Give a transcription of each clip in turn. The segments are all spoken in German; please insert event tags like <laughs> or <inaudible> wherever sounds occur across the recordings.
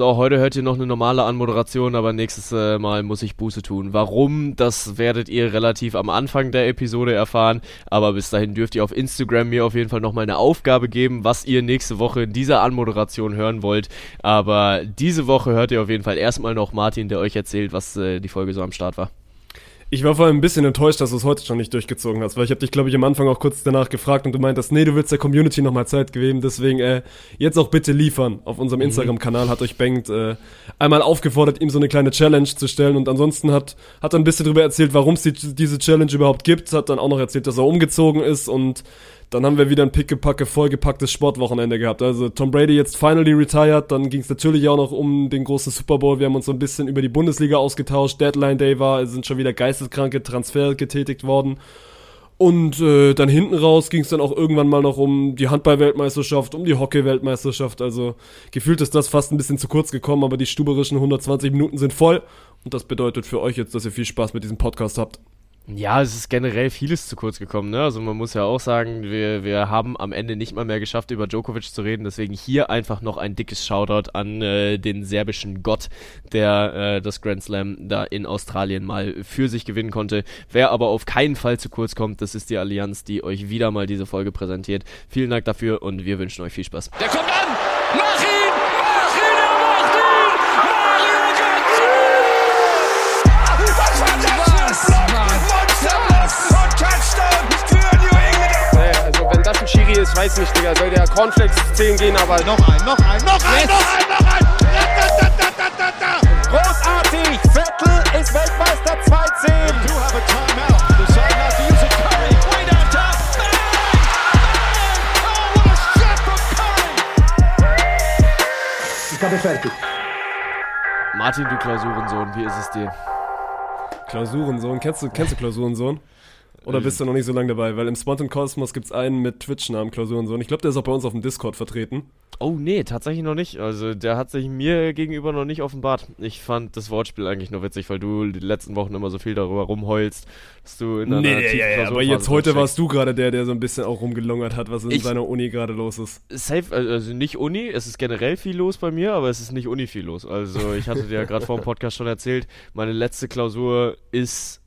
So, heute hört ihr noch eine normale Anmoderation, aber nächstes äh, Mal muss ich Buße tun. Warum, das werdet ihr relativ am Anfang der Episode erfahren, aber bis dahin dürft ihr auf Instagram mir auf jeden Fall nochmal eine Aufgabe geben, was ihr nächste Woche in dieser Anmoderation hören wollt. Aber diese Woche hört ihr auf jeden Fall erstmal noch Martin, der euch erzählt, was äh, die Folge so am Start war. Ich war vor allem ein bisschen enttäuscht, dass du es heute schon nicht durchgezogen hast, weil ich habe dich, glaube ich, am Anfang auch kurz danach gefragt und du meintest, nee, du willst der Community nochmal Zeit geben, deswegen äh, jetzt auch bitte liefern. Auf unserem mhm. Instagram-Kanal hat euch Bengt äh, einmal aufgefordert, ihm so eine kleine Challenge zu stellen und ansonsten hat, hat er ein bisschen darüber erzählt, warum es die, diese Challenge überhaupt gibt, hat dann auch noch erzählt, dass er umgezogen ist und dann haben wir wieder ein pickepacke, vollgepacktes Sportwochenende gehabt. Also Tom Brady jetzt finally retired, dann ging es natürlich auch noch um den großen Super Bowl. Wir haben uns so ein bisschen über die Bundesliga ausgetauscht. Deadline Day war, es sind schon wieder geisteskranke Transfer getätigt worden. Und äh, dann hinten raus ging es dann auch irgendwann mal noch um die Handball-Weltmeisterschaft, um die Hockey-Weltmeisterschaft. Also gefühlt ist das fast ein bisschen zu kurz gekommen, aber die stuberischen 120 Minuten sind voll. Und das bedeutet für euch jetzt, dass ihr viel Spaß mit diesem Podcast habt. Ja, es ist generell vieles zu kurz gekommen. Ne? Also man muss ja auch sagen, wir, wir haben am Ende nicht mal mehr geschafft, über Djokovic zu reden. Deswegen hier einfach noch ein dickes Shoutout an äh, den serbischen Gott, der äh, das Grand Slam da in Australien mal für sich gewinnen konnte. Wer aber auf keinen Fall zu kurz kommt, das ist die Allianz, die euch wieder mal diese Folge präsentiert. Vielen Dank dafür und wir wünschen euch viel Spaß. Der kommt an! Mach ihn! Weiß nicht, Digga, soll der Cornflakes 10 gehen, aber. Noch ein, noch ein, noch ein, yes. noch ein, noch ein! Großartig! Vettel ist Weltmeister 2-10! Ich habe fertig. Martin, du Klausurensohn, wie ist es dir? Klausurensohn, kennst du, kennst du Klausurensohn? Oder bist du noch nicht so lange dabei? Weil im Spontan Cosmos gibt es einen mit Twitch-Namen, Klausuren so. Und ich glaube, der ist auch bei uns auf dem Discord vertreten. Oh nee, tatsächlich noch nicht. Also der hat sich mir gegenüber noch nicht offenbart. Ich fand das Wortspiel eigentlich nur witzig, weil du die letzten Wochen immer so viel darüber rumheulst, dass du in deiner Nee, ja, ja, aber jetzt heute warst du gerade der, der so ein bisschen auch rumgelungert hat, was in ich, seiner Uni gerade los ist. Safe, also nicht Uni, es ist generell viel los bei mir, aber es ist nicht Uni viel los. Also ich hatte dir ja gerade vor dem Podcast schon erzählt, meine letzte Klausur ist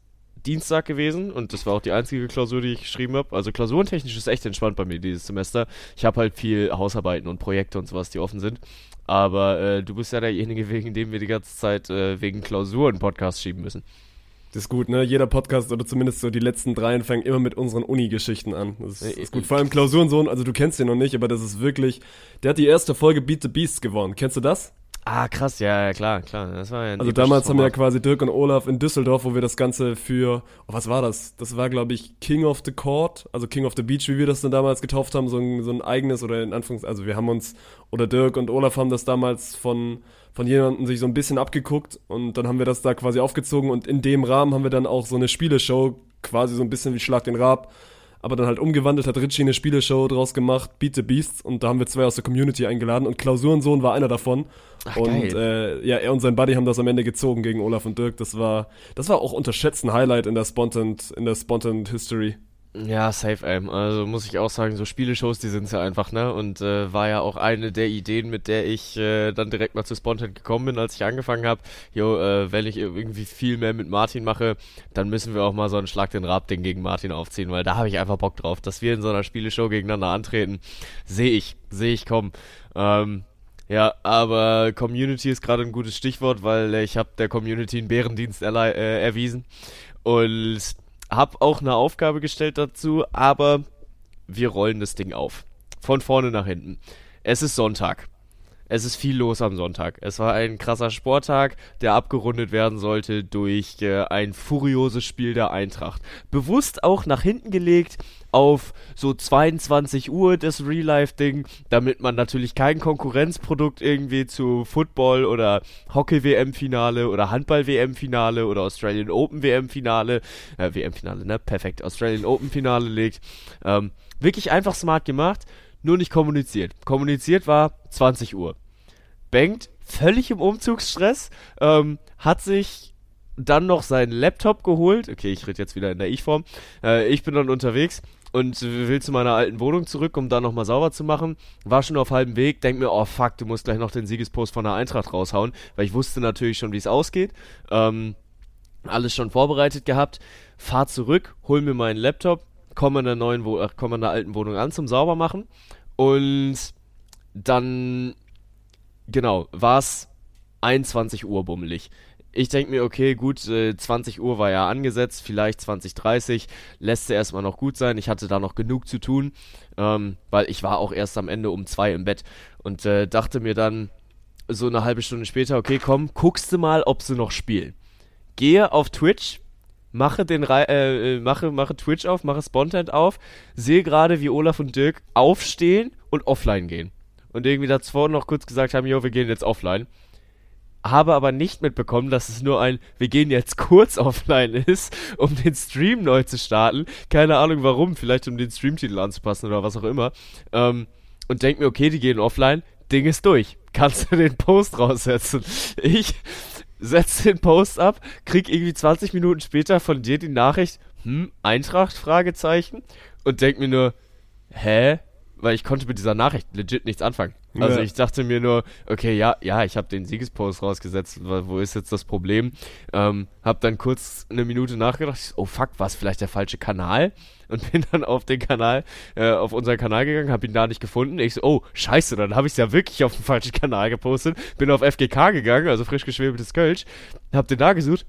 Dienstag gewesen und das war auch die einzige Klausur, die ich geschrieben habe. Also klausurentechnisch ist echt entspannt bei mir dieses Semester. Ich habe halt viel Hausarbeiten und Projekte und sowas, die offen sind. Aber äh, du bist ja derjenige, wegen dem wir die ganze Zeit äh, wegen Klausuren Podcasts schieben müssen. Das ist gut, ne? Jeder Podcast oder zumindest so die letzten dreien fängt immer mit unseren Uni-Geschichten an. Das ist, ist, gut. Vor allem Klausurensohn, also du kennst den noch nicht, aber das ist wirklich. Der hat die erste Folge Beat the Beast gewonnen. Kennst du das? Ah, krass, ja, ja, klar, klar. Das war ja also damals haben wir ja quasi Dirk und Olaf in Düsseldorf, wo wir das Ganze für, oh, was war das? Das war, glaube ich, King of the Court, also King of the Beach, wie wir das dann damals getauft haben, so ein, so ein eigenes oder in Anführungs, also wir haben uns, oder Dirk und Olaf haben das damals von, von jemandem sich so ein bisschen abgeguckt und dann haben wir das da quasi aufgezogen und in dem Rahmen haben wir dann auch so eine Spieleshow, quasi so ein bisschen wie Schlag den Rab, aber dann halt umgewandelt, hat Richie eine Spieleshow draus gemacht, Beat the Beasts, und da haben wir zwei aus der Community eingeladen und Klausurensohn war einer davon. Ach, und äh, ja, er und sein Buddy haben das am Ende gezogen gegen Olaf und Dirk. Das war, das war auch unterschätzt ein Highlight in der Spontan, in der Spontan History. Ja, safe, ey. Also muss ich auch sagen, so Spieleshows, die sind's ja einfach, ne? Und äh, war ja auch eine der Ideen, mit der ich äh, dann direkt mal zu Spontan gekommen bin, als ich angefangen habe. Jo, äh, wenn ich irgendwie viel mehr mit Martin mache, dann müssen wir auch mal so einen Schlag den Rab-Ding gegen Martin aufziehen, weil da habe ich einfach Bock drauf. Dass wir in so einer Spieleshow gegeneinander antreten, sehe ich, sehe ich kommen. Ähm, ja, aber Community ist gerade ein gutes Stichwort, weil ich habe der Community einen Bärendienst äh, erwiesen. Und habe auch eine Aufgabe gestellt dazu, aber wir rollen das Ding auf. Von vorne nach hinten. Es ist Sonntag. Es ist viel los am Sonntag. Es war ein krasser Sporttag, der abgerundet werden sollte durch äh, ein furioses Spiel der Eintracht. Bewusst auch nach hinten gelegt auf so 22 Uhr das Real-Life-Ding, damit man natürlich kein Konkurrenzprodukt irgendwie zu Football oder Hockey-WM-Finale oder Handball-WM-Finale oder Australian Open-WM-Finale, äh, WM-Finale, ne? Perfekt, Australian Open-Finale legt. Ähm, wirklich einfach smart gemacht nur nicht kommuniziert. Kommuniziert war 20 Uhr. Bengt, völlig im Umzugsstress, ähm, hat sich dann noch seinen Laptop geholt. Okay, ich rede jetzt wieder in der Ich-Form. Äh, ich bin dann unterwegs und will zu meiner alten Wohnung zurück, um da nochmal sauber zu machen. War schon auf halbem Weg, denk mir, oh fuck, du musst gleich noch den Siegespost von der Eintracht raushauen, weil ich wusste natürlich schon, wie es ausgeht. Ähm, alles schon vorbereitet gehabt. Fahr zurück, hol mir meinen Laptop, komme in der neuen, Wo komme in der alten Wohnung an zum Saubermachen und dann, genau, war es 21 Uhr bummelig. Ich denke mir, okay, gut, äh, 20 Uhr war ja angesetzt, vielleicht 20.30 lässt er erstmal noch gut sein. Ich hatte da noch genug zu tun, ähm, weil ich war auch erst am Ende um zwei im Bett und äh, dachte mir dann so eine halbe Stunde später, okay, komm, guckst du mal, ob sie noch spielen. Gehe auf Twitch, mache den äh, äh, mache mache Twitch auf, mache Spontent auf, sehe gerade, wie Olaf und Dirk aufstehen und offline gehen. Und irgendwie davor noch kurz gesagt haben, jo, wir gehen jetzt offline habe aber nicht mitbekommen, dass es nur ein Wir gehen jetzt kurz <laughs> offline ist, um den Stream neu zu starten. Keine Ahnung warum, vielleicht um den Streamtitel anzupassen oder was auch immer. Ähm, und denk mir, okay, die gehen offline, Ding ist durch. Kannst du den Post raussetzen? <laughs> Ich setze den Post ab, krieg irgendwie 20 Minuten später von dir die Nachricht, hm, Eintracht, Fragezeichen, und denk mir nur, hä? Weil ich konnte mit dieser Nachricht legit nichts anfangen. Also ja. ich dachte mir nur, okay, ja, ja, ich habe den Siegespost rausgesetzt, wo ist jetzt das Problem? Ähm, hab dann kurz eine Minute nachgedacht, oh fuck, war es vielleicht der falsche Kanal? <laughs> Und bin dann auf den Kanal, äh, auf unseren Kanal gegangen, habe ihn da nicht gefunden. Ich so, oh, scheiße, dann habe ich es ja wirklich auf den falschen Kanal gepostet. Bin auf FGK gegangen, also frisch geschwebeltes Kölsch, hab den da gesucht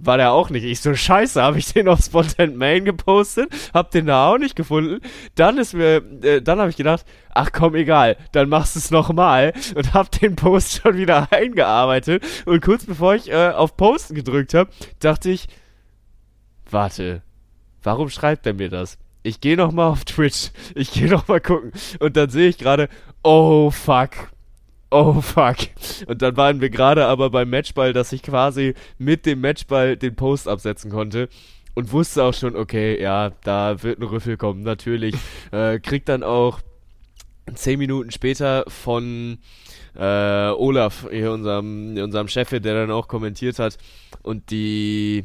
war der auch nicht. Ich so, scheiße, habe ich den auf Spontan Main gepostet, hab den da auch nicht gefunden. Dann ist mir, äh, dann habe ich gedacht, ach komm, egal, dann machst du es nochmal und hab den Post <laughs> schon wieder eingearbeitet. Und kurz bevor ich äh, auf Posten gedrückt habe, dachte ich, warte, warum schreibt er mir das? Ich gehe nochmal auf Twitch, ich gehe nochmal gucken und dann sehe ich gerade, oh fuck, oh fuck. Und dann waren wir gerade aber beim Matchball, dass ich quasi mit dem Matchball den Post absetzen konnte. Und wusste auch schon, okay, ja, da wird ein Rüffel kommen, natürlich. <laughs> äh, kriegt dann auch zehn Minuten später von äh, Olaf, hier unserem, unserem Chef, der dann auch kommentiert hat und die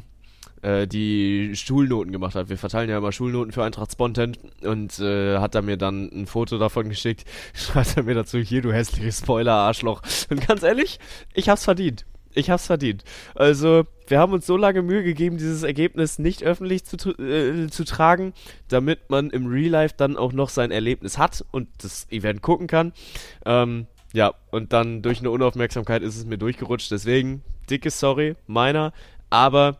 äh, die Schulnoten gemacht hat. Wir verteilen ja immer Schulnoten für Eintracht Spontent und äh, hat er mir dann ein Foto davon geschickt. <laughs> Schreibt er mir dazu, hier du hässliches Spoiler-Arschloch. Und ganz ehrlich, ich hab's verdient. Ich hab's verdient. Also, wir haben uns so lange Mühe gegeben, dieses Ergebnis nicht öffentlich zu, äh, zu tragen, damit man im Real Life dann auch noch sein Erlebnis hat und das Event gucken kann. Ähm, ja, und dann durch eine Unaufmerksamkeit ist es mir durchgerutscht. Deswegen, dicke Sorry, meiner. Aber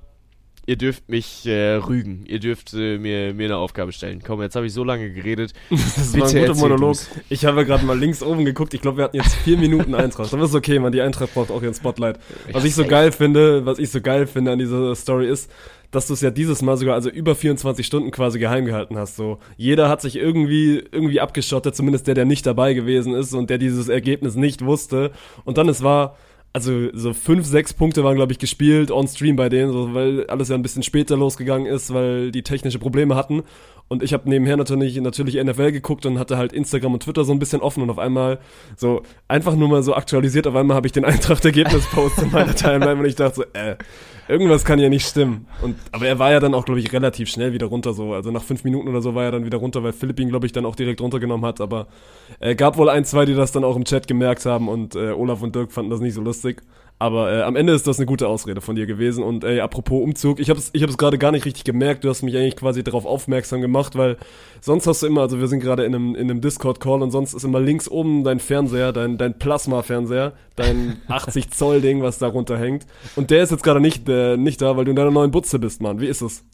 ihr dürft mich äh, rügen. Ihr dürft äh, mir, mir eine Aufgabe stellen. Komm, jetzt habe ich so lange geredet. <laughs> das war ein guter Monolog. Du's. Ich habe gerade mal links oben geguckt. Ich glaube, wir hatten jetzt vier Minuten <laughs> Eintracht. Aber ist okay, man. Die Eintracht braucht auch ihren Spotlight. Was ja, ich so geil finde, was ich so geil finde an dieser Story ist, dass du es ja dieses Mal sogar also über 24 Stunden quasi geheim gehalten hast. So jeder hat sich irgendwie irgendwie abgeschottet, zumindest der, der nicht dabei gewesen ist und der dieses Ergebnis nicht wusste. Und dann es war also so fünf, sechs Punkte waren, glaube ich, gespielt on Stream bei denen, so, weil alles ja ein bisschen später losgegangen ist, weil die technische Probleme hatten. Und ich habe nebenher natürlich, natürlich NFL geguckt und hatte halt Instagram und Twitter so ein bisschen offen und auf einmal so einfach nur mal so aktualisiert, auf einmal habe ich den <laughs> Eintracht-Ergebnis-Post in meiner Timeline und ich dachte so, äh, irgendwas kann ja nicht stimmen. Und, aber er war ja dann auch, glaube ich, relativ schnell wieder runter so. Also nach fünf Minuten oder so war er dann wieder runter, weil Philipp ihn, glaube ich, dann auch direkt runtergenommen hat. Aber äh, gab wohl ein, zwei, die das dann auch im Chat gemerkt haben und äh, Olaf und Dirk fanden das nicht so lustig. Aber äh, am Ende ist das eine gute Ausrede von dir gewesen. Und ey, apropos Umzug, ich habe es ich hab's gerade gar nicht richtig gemerkt. Du hast mich eigentlich quasi darauf aufmerksam gemacht, weil sonst hast du immer, also wir sind gerade in einem, in einem Discord-Call und sonst ist immer links oben dein Fernseher, dein, dein Plasma-Fernseher, dein 80 Zoll Ding, was da runterhängt. Und der ist jetzt gerade nicht, äh, nicht da, weil du in deiner neuen Butze bist, Mann. Wie ist es?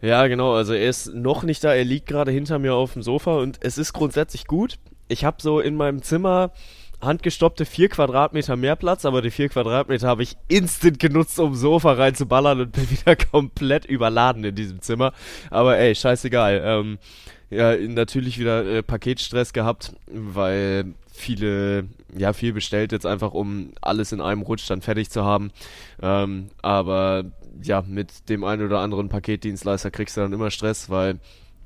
Ja, genau. Also er ist noch nicht da. Er liegt gerade hinter mir auf dem Sofa und es ist grundsätzlich gut. Ich habe so in meinem Zimmer handgestoppte vier Quadratmeter mehr Platz, aber die vier Quadratmeter habe ich instant genutzt, um Sofa reinzuballern und bin <laughs> wieder komplett überladen in diesem Zimmer. Aber ey, scheißegal. Ähm, ja, natürlich wieder äh, Paketstress gehabt, weil viele, ja, viel bestellt jetzt einfach, um alles in einem Rutsch dann fertig zu haben. Ähm, aber ja, mit dem einen oder anderen Paketdienstleister kriegst du dann immer Stress, weil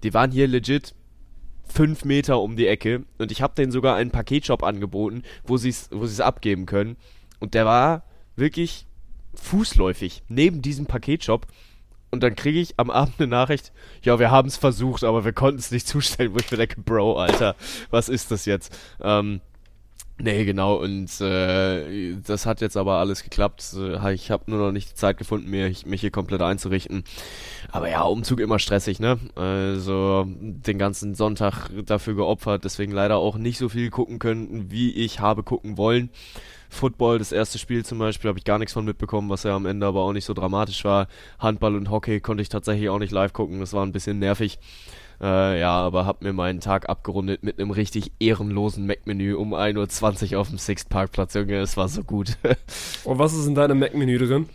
die waren hier legit fünf Meter um die Ecke und ich habe denen sogar einen Paketshop angeboten, wo sie es wo sie's abgeben können. Und der war wirklich fußläufig neben diesem Paketshop und dann kriege ich am Abend eine Nachricht, ja, wir haben es versucht, aber wir konnten es nicht <laughs> zustellen, wo ich mir denke, Bro, Alter, was ist das jetzt? Ähm, Nee, genau, und äh, das hat jetzt aber alles geklappt. Äh, ich habe nur noch nicht die Zeit gefunden, mir, mich hier komplett einzurichten. Aber ja, Umzug immer stressig, ne? Also den ganzen Sonntag dafür geopfert, deswegen leider auch nicht so viel gucken können, wie ich habe gucken wollen. Football, das erste Spiel zum Beispiel, habe ich gar nichts von mitbekommen, was ja am Ende aber auch nicht so dramatisch war. Handball und Hockey konnte ich tatsächlich auch nicht live gucken, das war ein bisschen nervig. Äh, ja, aber hab mir meinen Tag abgerundet mit einem richtig ehrenlosen Mac-Menü um 1.20 Uhr auf dem Sixth-Parkplatz, Junge. Es war so gut. <laughs> Und was ist in deinem Mac-Menü drin?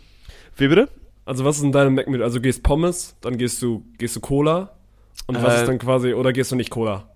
Wie bitte? Also was ist in deinem Mac-Menü? Also gehst Pommes, dann gehst du, gehst du Cola und was Äh, ist dann quasi, oder gehst du nicht Cola?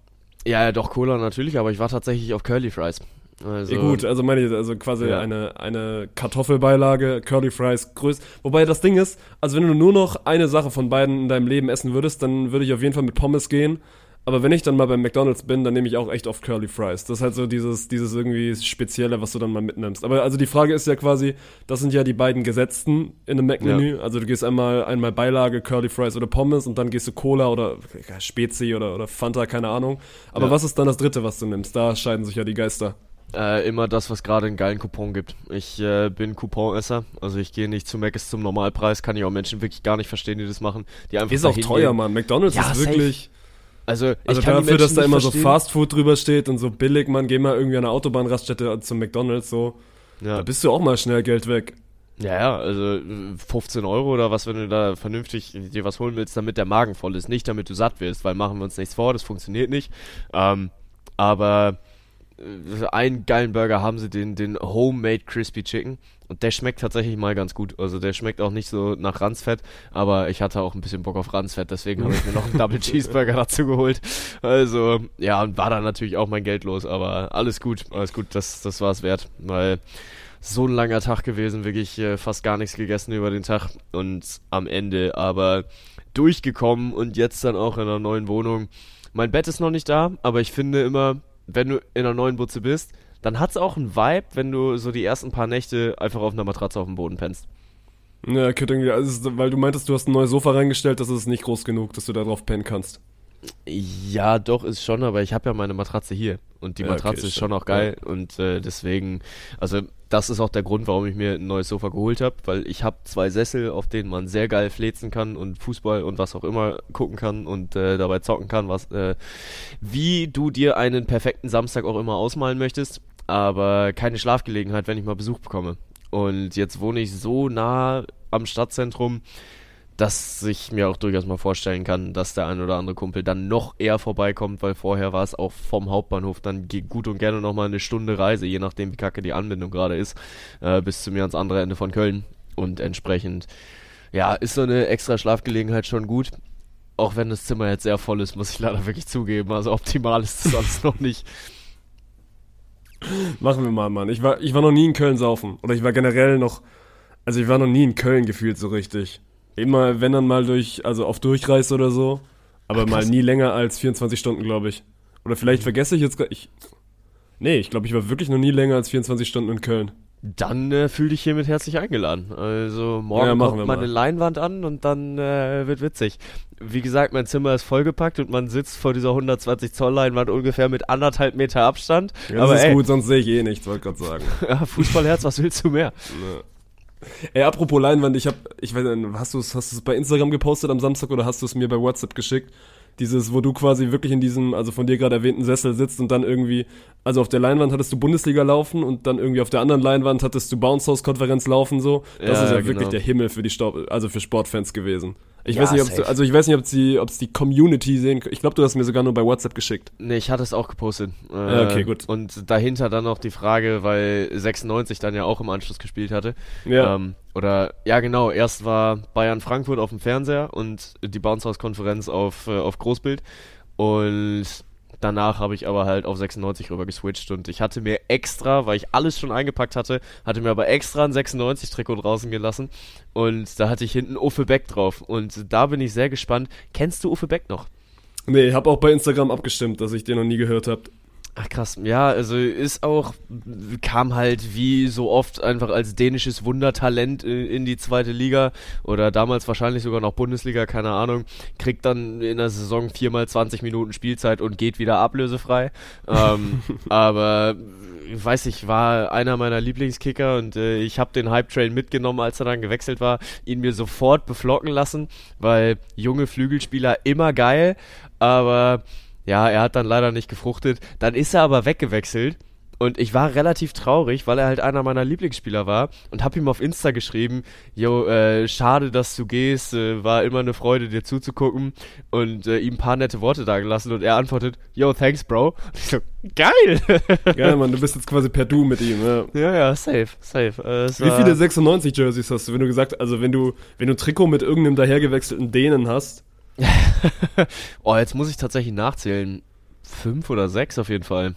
Ja, ja, doch, Cola natürlich, aber ich war tatsächlich auf Curly Fries. Also, ja gut, also meine ich, also quasi Ja. eine, eine Kartoffelbeilage, Curly Fries, größ. Wobei das Ding ist, also wenn du nur noch eine Sache von beiden in deinem Leben essen würdest, dann würde ich auf jeden Fall mit Pommes gehen. Aber wenn ich dann mal beim McDonalds bin, dann nehme ich auch echt oft Curly Fries. Das ist halt so dieses, dieses irgendwie Spezielle, was du dann mal mitnimmst. Aber also die Frage ist ja quasi, das sind ja die beiden Gesetzten in einem Mac-Menü. Also du gehst einmal, einmal Beilage, Curly Fries oder Pommes und dann gehst du Cola oder ja, Spezi oder, oder Fanta, keine Ahnung. Aber Ja. was ist dann das dritte, was du nimmst? Da scheiden sich ja die Geister. Äh, immer das, was gerade einen geilen Coupon gibt. Ich äh, bin Couponesser, also ich gehe nicht zu Mc's zum Normalpreis, kann ich auch Menschen wirklich gar nicht verstehen, die das machen. Die einfach Ist auch teuer, gehen. Mann. McDonalds Ja, ist safe. wirklich. Also, ich Also kann die dafür, dass da immer so verstehen. Fast Food drüber steht und so billig, man, geh mal irgendwie an einer Autobahnraststätte zum McDonalds, so. Ja. Da bist du auch mal schnell Geld weg. Ja, ja, also äh, 15 Euro oder was, wenn du da vernünftig dir was holen willst, damit der Magen voll ist, nicht damit du satt wirst, weil machen wir uns nichts vor, das funktioniert nicht. Ähm, aber äh, einen geilen Burger haben sie, den, den Homemade Crispy Chicken. Und der schmeckt tatsächlich mal ganz gut. Also der schmeckt auch nicht so nach Ranzfett, aber ich hatte auch ein bisschen Bock auf Ranzfett, deswegen habe ich mir noch einen <laughs> Double Cheeseburger dazu geholt. Also, ja, und war dann natürlich auch mein Geld los, aber alles gut, alles gut, das, das war es wert, weil so ein langer Tag gewesen, wirklich äh, fast gar nichts gegessen über den Tag und am Ende aber durchgekommen und jetzt dann auch in einer neuen Wohnung. Mein Bett ist noch nicht da, aber ich finde immer, wenn du in einer neuen Butze bist, dann hat's auch einen Vibe, wenn du so die ersten paar Nächte einfach auf einer Matratze auf dem Boden pennst. Ja, irgendwie, also, es weil du meintest, du hast ein neues Sofa reingestellt, das ist nicht groß genug, dass du da drauf pennen kannst. Ja, doch, ist schon, aber ich habe ja meine Matratze hier. Und die Ja, okay, Matratze ist schon auch geil. Und äh, deswegen, also das ist auch der Grund, warum ich mir ein neues Sofa geholt habe, weil ich habe zwei Sessel, auf denen man sehr geil flezen kann und Fußball und was auch immer gucken kann und äh, dabei zocken kann, was äh, wie du dir einen perfekten Samstag auch immer ausmalen möchtest, aber keine Schlafgelegenheit, wenn ich mal Besuch bekomme. Und jetzt wohne ich so nah am Stadtzentrum, dass ich mir auch durchaus mal vorstellen kann, dass der ein oder andere Kumpel dann noch eher vorbeikommt, weil vorher war es auch vom Hauptbahnhof dann gut und gerne nochmal eine Stunde Reise, je nachdem wie kacke die Anbindung gerade ist, äh, bis zu mir ans andere Ende von Köln. Und entsprechend, ja, ist so eine extra Schlafgelegenheit schon gut. Auch wenn das Zimmer jetzt sehr voll ist, muss ich leider wirklich zugeben. Also optimal ist das alles noch nicht. Machen wir mal, Mann. Ich war, ich war noch nie in Köln saufen. Oder ich war generell noch, also ich war noch nie in Köln gefühlt so richtig. Immer, wenn dann mal durch, also auf Durchreise oder so. Aber mal nie länger als 24 Stunden, glaube ich. Oder vielleicht vergesse ich jetzt ich. Nee, ich glaube, ich war wirklich noch nie länger als 24 Stunden in Köln. Dann äh, fühl dich hiermit herzlich eingeladen. Also morgen Ja, machen kommt mal. Leinwand an und dann äh, wird witzig. Wie gesagt, mein Zimmer ist vollgepackt und man sitzt vor dieser 120 Zoll Leinwand ungefähr mit anderthalb Meter Abstand. Ja, das Aber ist ey, gut, sonst sehe ich eh nichts, wollte gerade sagen. <laughs> Fußballherz, was willst du mehr? Ey, apropos Leinwand, ich hab, ich weiß nicht, hast du es hast du's bei Instagram gepostet am Samstag oder hast du es mir bei WhatsApp geschickt? Dieses, wo du quasi wirklich in diesem, also von dir gerade erwähnten Sessel sitzt und dann irgendwie, also auf der Leinwand hattest du Bundesliga laufen und dann irgendwie auf der anderen Leinwand hattest du Bounce House Konferenz laufen so. Das Ja, ist ja genau. wirklich der Himmel für die Staub, also für Sportfans gewesen. Ich Ja, weiß nicht, ob also ich weiß nicht, ob die, ob die Community sehen. Ich glaube, du hast mir sogar nur bei WhatsApp geschickt. Nee, ich hatte es auch gepostet. Äh, Ja, okay, gut. Und dahinter dann noch die Frage, weil 96 dann ja auch im Anschluss gespielt hatte. Ja. Ähm, oder, ja genau, erst war Bayern Frankfurt auf dem Fernseher und die Bounce House Konferenz auf, äh, auf Großbild. Und danach habe ich aber halt auf 96 rüber geswitcht und ich hatte mir extra, weil ich alles schon eingepackt hatte, hatte mir aber extra ein 96 Trikot draußen gelassen und da hatte ich hinten Uffe Beck drauf und da bin ich sehr gespannt. Kennst du Uffe Beck noch? Nee, ich habe auch bei Instagram abgestimmt, dass ich den noch nie gehört habe. Ach krass, ja, also ist auch, kam halt wie so oft einfach als dänisches Wundertalent in, die zweite Liga oder damals wahrscheinlich sogar noch Bundesliga, keine Ahnung, kriegt dann in der Saison viermal 20 Minuten Spielzeit und geht wieder ablösefrei. ähm, <laughs> aber weiß ich, war einer meiner Lieblingskicker und äh, ich habe den Hype-Train mitgenommen, als er dann gewechselt war, ihn mir sofort beflocken lassen, weil junge Flügelspieler immer geil, aber ja, er hat dann leider nicht gefruchtet. Dann ist er aber weggewechselt. Und ich war relativ traurig, weil er halt einer meiner Lieblingsspieler war und hab ihm auf Insta geschrieben, yo, äh, schade, dass du gehst, äh, war immer eine Freude, dir zuzugucken und äh, ihm ein paar nette Worte dagelassen und er antwortet, yo, thanks, Bro. <laughs> Und ich so, geil! <laughs> Geil, Mann, du bist jetzt quasi per Du mit ihm, ja. Ja, ja, safe, safe. Äh, Wie viele 96 Jerseys hast du, wenn du gesagt, also wenn du, wenn du ein Trikot mit irgendeinem dahergewechselten Dänen hast, <laughs> oh, jetzt muss ich tatsächlich nachzählen. Fünf oder sechs auf jeden Fall.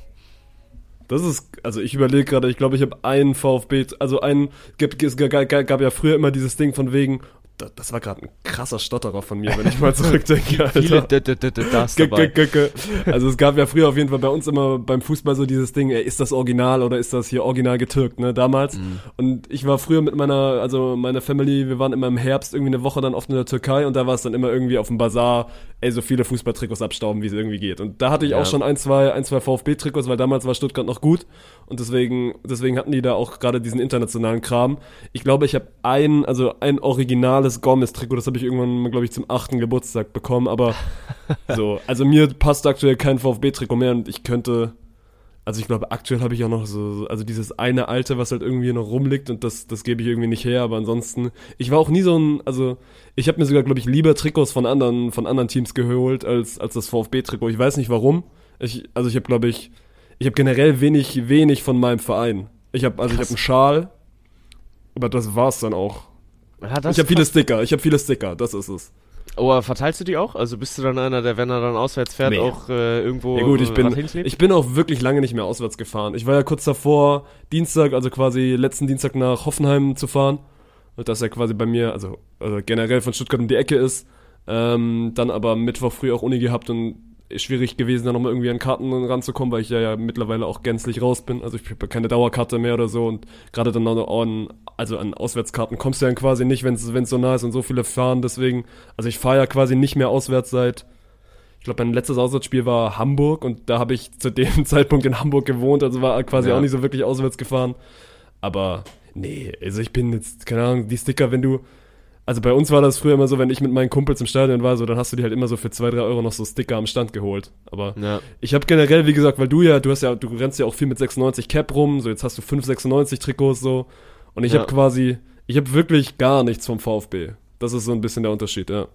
Das ist, also ich überlege gerade, ich glaube, ich habe einen VfB, also einen, es gab, gab ja früher immer dieses Ding von wegen, das war gerade ein krasser Stotterer von mir, wenn ich mal zurückdenke. Alter. das also es gab ja früher auf jeden Fall bei uns immer beim Fußball so dieses Ding, ey, ist das Original oder ist das hier original getürkt, ne, damals. Mhm. Und ich war früher mit meiner, also meiner Family, wir waren immer im Herbst irgendwie eine Woche dann oft in der Türkei und da war es dann immer irgendwie auf dem Bazar, ey, so viele Fußballtrikots abstauben, wie es irgendwie geht. Und da hatte ich ja. auch schon ein, zwei, ein, zwei VfB-Trikots, weil damals war Stuttgart noch gut und deswegen, deswegen hatten die da auch gerade diesen internationalen Kram. Ich glaube, ich habe ein, also ein originales Gomez-Trikot, das habe ich irgendwann, glaube ich, zum achten Geburtstag bekommen, aber <laughs> so, also mir passt aktuell kein VfB-Trikot mehr und ich könnte, also ich glaube, aktuell habe ich auch noch so, also dieses eine alte, was halt irgendwie noch rumliegt und das, das gebe ich irgendwie nicht her, aber ansonsten, ich war auch nie so ein, also ich habe mir sogar, glaube ich, lieber Trikots von anderen, von anderen Teams geholt als, als das VfB-Trikot. Ich weiß nicht warum. Ich, also ich habe, glaube ich, ich habe generell wenig, wenig von meinem Verein. Ich habe, also Krass. ich habe einen Schal, aber das war's dann auch. Ja, ich habe viele Sticker, ich habe viele Sticker, das ist es. Oh, verteilst du die auch? Also bist du dann einer, der, wenn er dann auswärts fährt, nee. auch äh, irgendwo ja, gut, ich bin, ich bin auch wirklich lange nicht mehr auswärts gefahren. Ich war ja kurz davor, Dienstag, also quasi letzten Dienstag nach Hoffenheim zu fahren. Und das ja quasi bei mir, also, also generell von Stuttgart um die Ecke ist. Ähm, dann aber Mittwoch früh auch Uni gehabt und schwierig gewesen, da nochmal irgendwie an Karten ranzukommen, weil ich ja, ja mittlerweile auch gänzlich raus bin. Also ich habe keine Dauerkarte mehr oder so und gerade dann auch an, also an Auswärtskarten kommst du ja dann quasi nicht, wenn es so nah ist und so viele fahren. Deswegen, also ich fahre ja quasi nicht mehr auswärts seit, ich glaube, mein letztes Auswärtsspiel war Hamburg und da habe ich <laughs> zu dem Zeitpunkt in Hamburg gewohnt, also war quasi ja. auch nicht so wirklich auswärts gefahren. Aber nee, also ich bin jetzt, keine Ahnung, die Sticker, wenn du, also bei uns war das früher immer so, wenn ich mit meinen Kumpels im Stadion war, so dann hast du dir halt immer so für zwei, drei Euro noch so Sticker am Stand geholt. Aber ja. ich habe generell, wie gesagt, weil du ja, du hast ja, du rennst ja auch viel mit 96 Cap rum, so jetzt hast du 5 96 Trikots so. Und ich ja. habe quasi, ich habe wirklich gar nichts vom VfB. Das ist so ein bisschen der Unterschied, ja.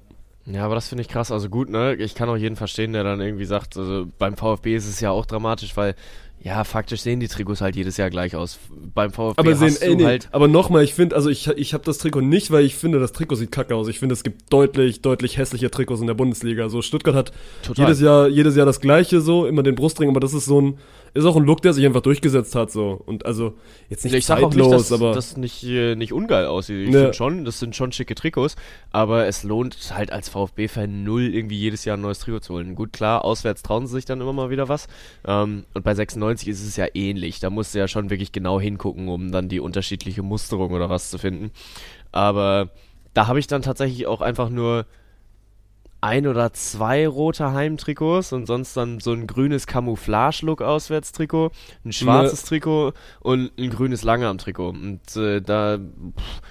Ja, aber das finde ich krass. Also gut, ne? Ich kann auch jeden verstehen, der dann irgendwie sagt, also beim VfB ist es ja auch dramatisch, weil ja, faktisch sehen die Trikots halt jedes Jahr gleich aus. Beim VfB aber sehen, ey, nee, halt aber nochmal, ich finde, also ich, ich habe das Trikot nicht, weil ich finde, das Trikot sieht kacke aus. Ich finde, es gibt deutlich, deutlich hässliche Trikots in der Bundesliga. So Stuttgart hat Total. jedes Jahr, jedes Jahr das gleiche so, immer den Brustring, aber das ist so ein, ist auch ein Look, der sich einfach durchgesetzt hat so und also jetzt nicht ich sag zeitlos, auch nicht, dass, aber das nicht äh, nicht ungeil aussieht. Ich ne. finde schon, das sind schon schicke Trikots, aber es lohnt halt als VfB-Fan null irgendwie jedes Jahr ein neues Trikot zu holen. Gut, klar, auswärts trauen sie sich dann immer mal wieder was ähm, und bei 96 ist es ja ähnlich. Da musst du ja schon wirklich genau hingucken, um dann die unterschiedliche Musterung oder was zu finden. Aber da habe ich dann tatsächlich auch einfach nur ein oder zwei rote Heimtrikots und sonst dann so ein grünes Camouflage-Look-Auswärtstrikot, ein schwarzes ne. Trikot und ein grünes Langarm-Trikot. Und äh, da pff,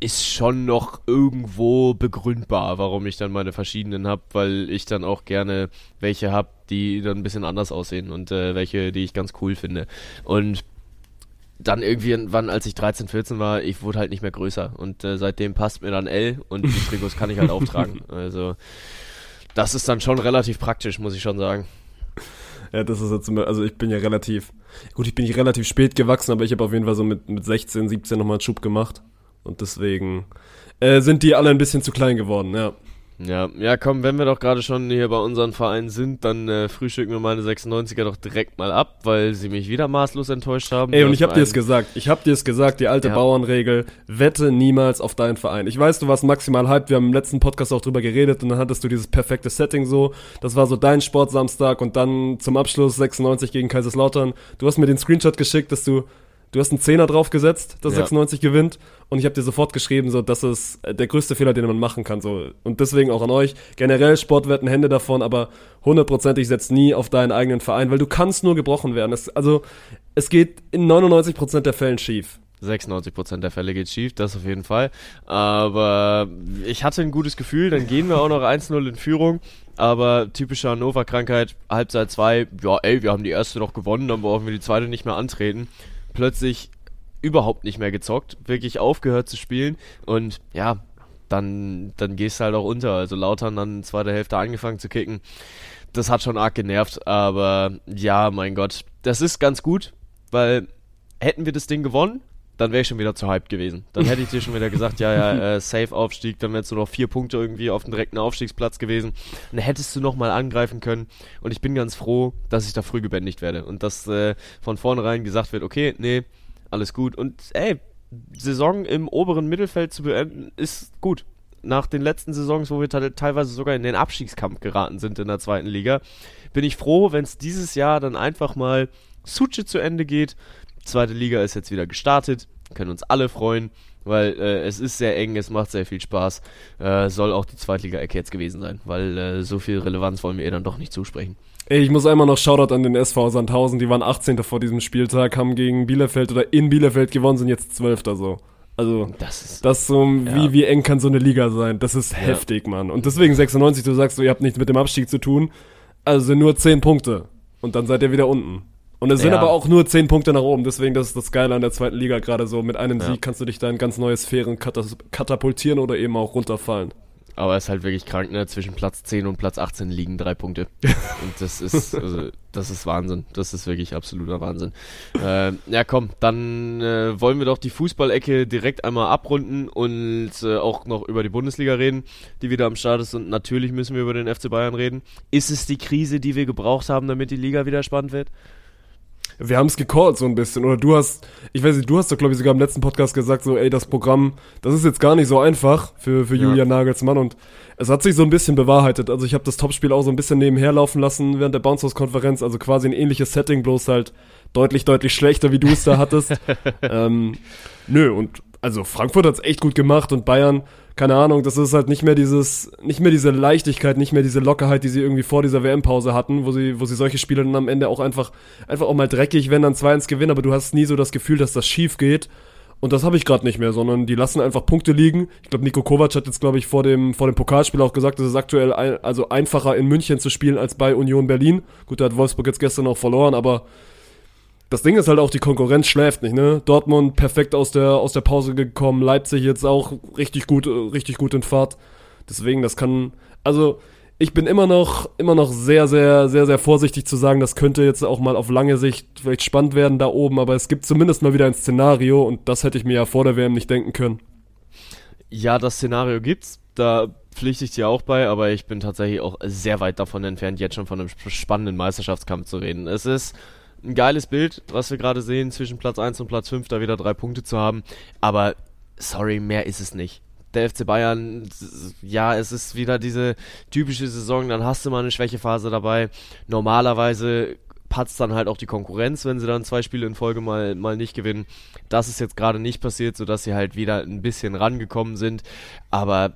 ist schon noch irgendwo begründbar, warum ich dann meine verschiedenen habe, weil ich dann auch gerne welche habe, die dann ein bisschen anders aussehen und äh, welche, die ich ganz cool finde. Und dann irgendwann, als ich 13, 14 war, ich wurde halt nicht mehr größer. Und äh, seitdem passt mir dann L und die <laughs> Trikots kann ich halt auftragen. Also das ist dann schon relativ praktisch, muss ich schon sagen. Ja, das ist jetzt, also ich bin ja relativ, gut, ich bin nicht relativ spät gewachsen, aber ich habe auf jeden Fall so mit, mit 16, 17 nochmal einen Schub gemacht. Und deswegen äh, sind die alle ein bisschen zu klein geworden, ja. Ja, ja, komm, wenn wir doch gerade schon hier bei unseren Vereinen sind, dann äh, frühstücken wir meine 96er doch direkt mal ab, weil sie mich wieder maßlos enttäuscht haben. Ey, und ich hab dir es gesagt, ich hab dir es gesagt, die alte Ja. Bauernregel, wette niemals auf deinen Verein. Ich weiß, du warst maximal hyped, wir haben im letzten Podcast auch drüber geredet und dann hattest du dieses perfekte Setting so, das war so dein Sportsamstag und dann zum Abschluss 96 gegen Kaiserslautern. Du hast mir den Screenshot geschickt, dass du Du hast einen Zehner draufgesetzt, dass Ja. 96 gewinnt. Und ich habe dir sofort geschrieben, so, das ist äh, der größte Fehler, den man machen kann. So. Und deswegen auch an euch. Generell Sportwetten, Hände davon, aber hundertprozentig setzt nie auf deinen eigenen Verein, weil du kannst nur gebrochen werden. Es, also, es geht in 99% der Fällen schief. 96% der Fälle geht schief, das auf jeden Fall. Aber ich hatte ein gutes Gefühl, dann gehen wir auch noch 1-0 in Führung. Aber typische Hannover-Krankheit, Halbzeit 2, ja ey, wir haben die erste noch gewonnen, dann brauchen wir die zweite nicht mehr antreten. Plötzlich überhaupt nicht mehr gezockt, wirklich aufgehört zu spielen und ja, dann, dann gehst du halt auch unter. Also Lautern dann zweite Hälfte angefangen zu kicken. Das hat schon arg genervt, aber ja, mein Gott, das ist ganz gut, weil hätten wir das Ding gewonnen, dann wäre ich schon wieder zu hyped gewesen. Dann hätte ich dir schon wieder gesagt, ja, ja, <laughs> äh, Safe-Aufstieg, dann wärst du noch vier Punkte irgendwie auf dem direkten Aufstiegsplatz gewesen. Dann hättest du noch mal angreifen können. Und ich bin ganz froh, dass ich da früh gebändigt werde. Und dass äh, von vornherein gesagt wird, okay, nee, alles gut. Und ey, Saison im oberen Mittelfeld zu beenden, ist gut. Nach den letzten Saisons, wo wir te teilweise sogar in den Abstiegskampf geraten sind in der zweiten Liga, bin ich froh, wenn es dieses Jahr dann einfach mal Suche zu Ende geht. Zweite Liga ist jetzt wieder gestartet, können uns alle freuen, weil äh, es ist sehr eng, es macht sehr viel Spaß. Äh, soll auch die Zweitliga-Ecke jetzt gewesen sein, weil äh, so viel Relevanz wollen wir ihr dann doch nicht zusprechen. Ey, ich muss einmal noch Shoutout an den SV Sandhausen, die waren 18. vor diesem Spieltag, haben gegen Bielefeld oder in Bielefeld gewonnen, sind jetzt 12. so. Also, Das ist das so, Ja. wie, wie eng kann so eine Liga sein? Das ist heftig, Mann. Und deswegen 96, du sagst so, ihr habt nichts mit dem Abstieg zu tun. Also nur 10 Punkte. Und dann seid ihr wieder unten. Und es sind Ja. aber auch nur 10 Punkte nach oben. Deswegen, das ist das Geile an der zweiten Liga gerade so. Mit einem Ja. Sieg kannst du dich da in ganz neue Sphären katapultieren oder eben auch runterfallen. Aber es ist halt wirklich krank, ne? Zwischen Platz 10 und Platz 18 liegen drei Punkte. <laughs> Und das ist, also, das ist Wahnsinn. Das ist wirklich absoluter Wahnsinn. Äh, ja, komm, dann äh, wollen wir doch die Fußballecke direkt einmal abrunden und äh, auch noch über die Bundesliga reden, die wieder am Start ist. Und natürlich müssen wir über den FC Bayern reden. Ist es die Krise, die wir gebraucht haben, damit die Liga wieder spannend wird? Wir haben es gecallt so ein bisschen. Oder du hast, ich weiß nicht, du hast doch, glaube ich, sogar im letzten Podcast gesagt, so, ey, das Programm, das ist jetzt gar nicht so einfach für, für Ja. Julian Nagelsmann. Und es hat sich so ein bisschen bewahrheitet. Also ich habe das Topspiel auch so ein bisschen nebenher laufen lassen während der Bounce House Konferenz. Also quasi ein ähnliches Setting, bloß halt deutlich, deutlich schlechter, wie du es da hattest. <laughs> ähm, nö, und also Frankfurt hat's echt gut gemacht und Bayern, keine Ahnung, das ist halt nicht mehr dieses, nicht mehr diese Leichtigkeit, nicht mehr diese Lockerheit, die sie irgendwie vor dieser WM-Pause hatten, wo sie, wo sie solche Spiele dann am Ende auch einfach, einfach auch mal dreckig, wenn dann 2-1 gewinnen, aber du hast nie so das Gefühl, dass das schief geht. Und das habe ich gerade nicht mehr, sondern die lassen einfach Punkte liegen. Ich glaube, Nico Kovac hat jetzt, glaube ich, vor dem, vor dem Pokalspiel auch gesagt, es ist aktuell ein, also einfacher in München zu spielen als bei Union Berlin. Gut, da hat Wolfsburg jetzt gestern auch verloren, aber das Ding ist halt auch, die Konkurrenz schläft nicht, ne? Dortmund perfekt aus der, aus der Pause gekommen, Leipzig jetzt auch richtig gut, richtig gut in Fahrt. Deswegen, das kann, also, ich bin immer noch, immer noch sehr, sehr, sehr, sehr vorsichtig zu sagen, das könnte jetzt auch mal auf lange Sicht vielleicht spannend werden da oben, aber es gibt zumindest mal wieder ein Szenario und das hätte ich mir ja vor der WM nicht denken können. Ja, das Szenario gibt's. Da pflichte ich dir auch bei, aber ich bin tatsächlich auch sehr weit davon entfernt, jetzt schon von einem sp- spannenden Meisterschaftskampf zu reden. Es ist ein geiles Bild, was wir gerade sehen, zwischen Platz 1 und Platz 5 da wieder drei Punkte zu haben. Aber sorry, mehr ist es nicht. Der FC Bayern, ja, es ist wieder diese typische Saison, dann hast du mal eine Schwächephase dabei. Normalerweise patzt dann halt auch die Konkurrenz, wenn sie dann zwei Spiele in Folge mal, mal nicht gewinnen. Das ist jetzt gerade nicht passiert, sodass sie halt wieder ein bisschen rangekommen sind. Aber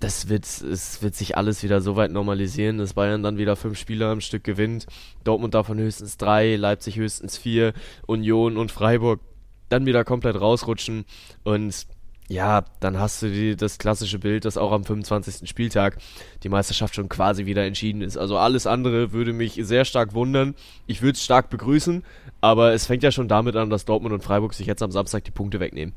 das wird, es wird sich alles wieder so weit normalisieren, dass Bayern dann wieder fünf Spiele am Stück gewinnt. Dortmund davon höchstens drei, Leipzig höchstens vier, Union und Freiburg dann wieder komplett rausrutschen. Und ja, dann hast du die, das klassische Bild, dass auch am 25. Spieltag die Meisterschaft schon quasi wieder entschieden ist. Also alles andere würde mich sehr stark wundern. Ich würde es stark begrüßen, aber es fängt ja schon damit an, dass Dortmund und Freiburg sich jetzt am Samstag die Punkte wegnehmen.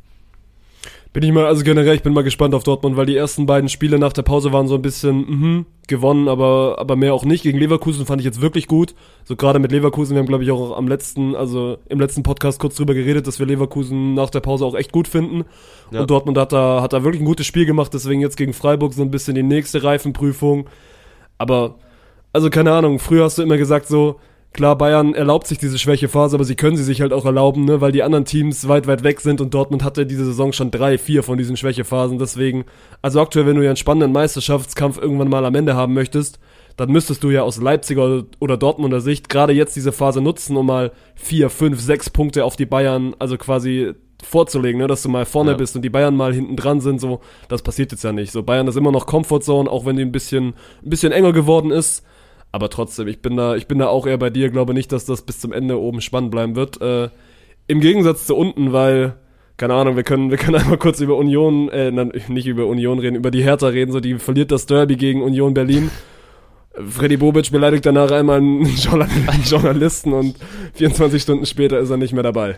Bin ich mal, also generell, ich bin mal gespannt auf Dortmund, weil die ersten beiden Spiele nach der Pause waren so ein bisschen, mhm, gewonnen, aber, aber mehr auch nicht. Gegen Leverkusen fand ich jetzt wirklich gut. So gerade mit Leverkusen, wir haben glaube ich auch am letzten, also im letzten Podcast kurz drüber geredet, dass wir Leverkusen nach der Pause auch echt gut finden. Ja. Und Dortmund hat da, hat da wirklich ein gutes Spiel gemacht, deswegen jetzt gegen Freiburg so ein bisschen die nächste Reifenprüfung. Aber, also keine Ahnung, früher hast du immer gesagt so, Klar, Bayern erlaubt sich diese Schwächephase, aber sie können sie sich halt auch erlauben, ne, weil die anderen Teams weit, weit weg sind und Dortmund hatte diese Saison schon drei, vier von diesen Schwächephasen. Deswegen, also aktuell, wenn du ja einen spannenden Meisterschaftskampf irgendwann mal am Ende haben möchtest, dann müsstest du ja aus Leipziger oder Dortmunder Sicht gerade jetzt diese Phase nutzen, um mal vier, fünf, sechs Punkte auf die Bayern, also quasi vorzulegen, ne, dass du mal vorne ja. bist und die Bayern mal hinten dran sind, so, das passiert jetzt ja nicht. So, Bayern ist immer noch Comfortzone, auch wenn die ein bisschen, ein bisschen enger geworden ist. Aber trotzdem, ich bin da, ich bin da auch eher bei dir, glaube nicht, dass das bis zum Ende oben spannend bleiben wird. Äh, Im Gegensatz zu unten, weil, keine Ahnung, wir können, wir können <laughs> einmal kurz über Union, äh, nicht über Union reden, über die Hertha reden, so die verliert das Derby gegen Union Berlin. Freddy Bobic beleidigt danach einmal einen <laughs> Journalisten und 24 Stunden später ist er nicht mehr dabei.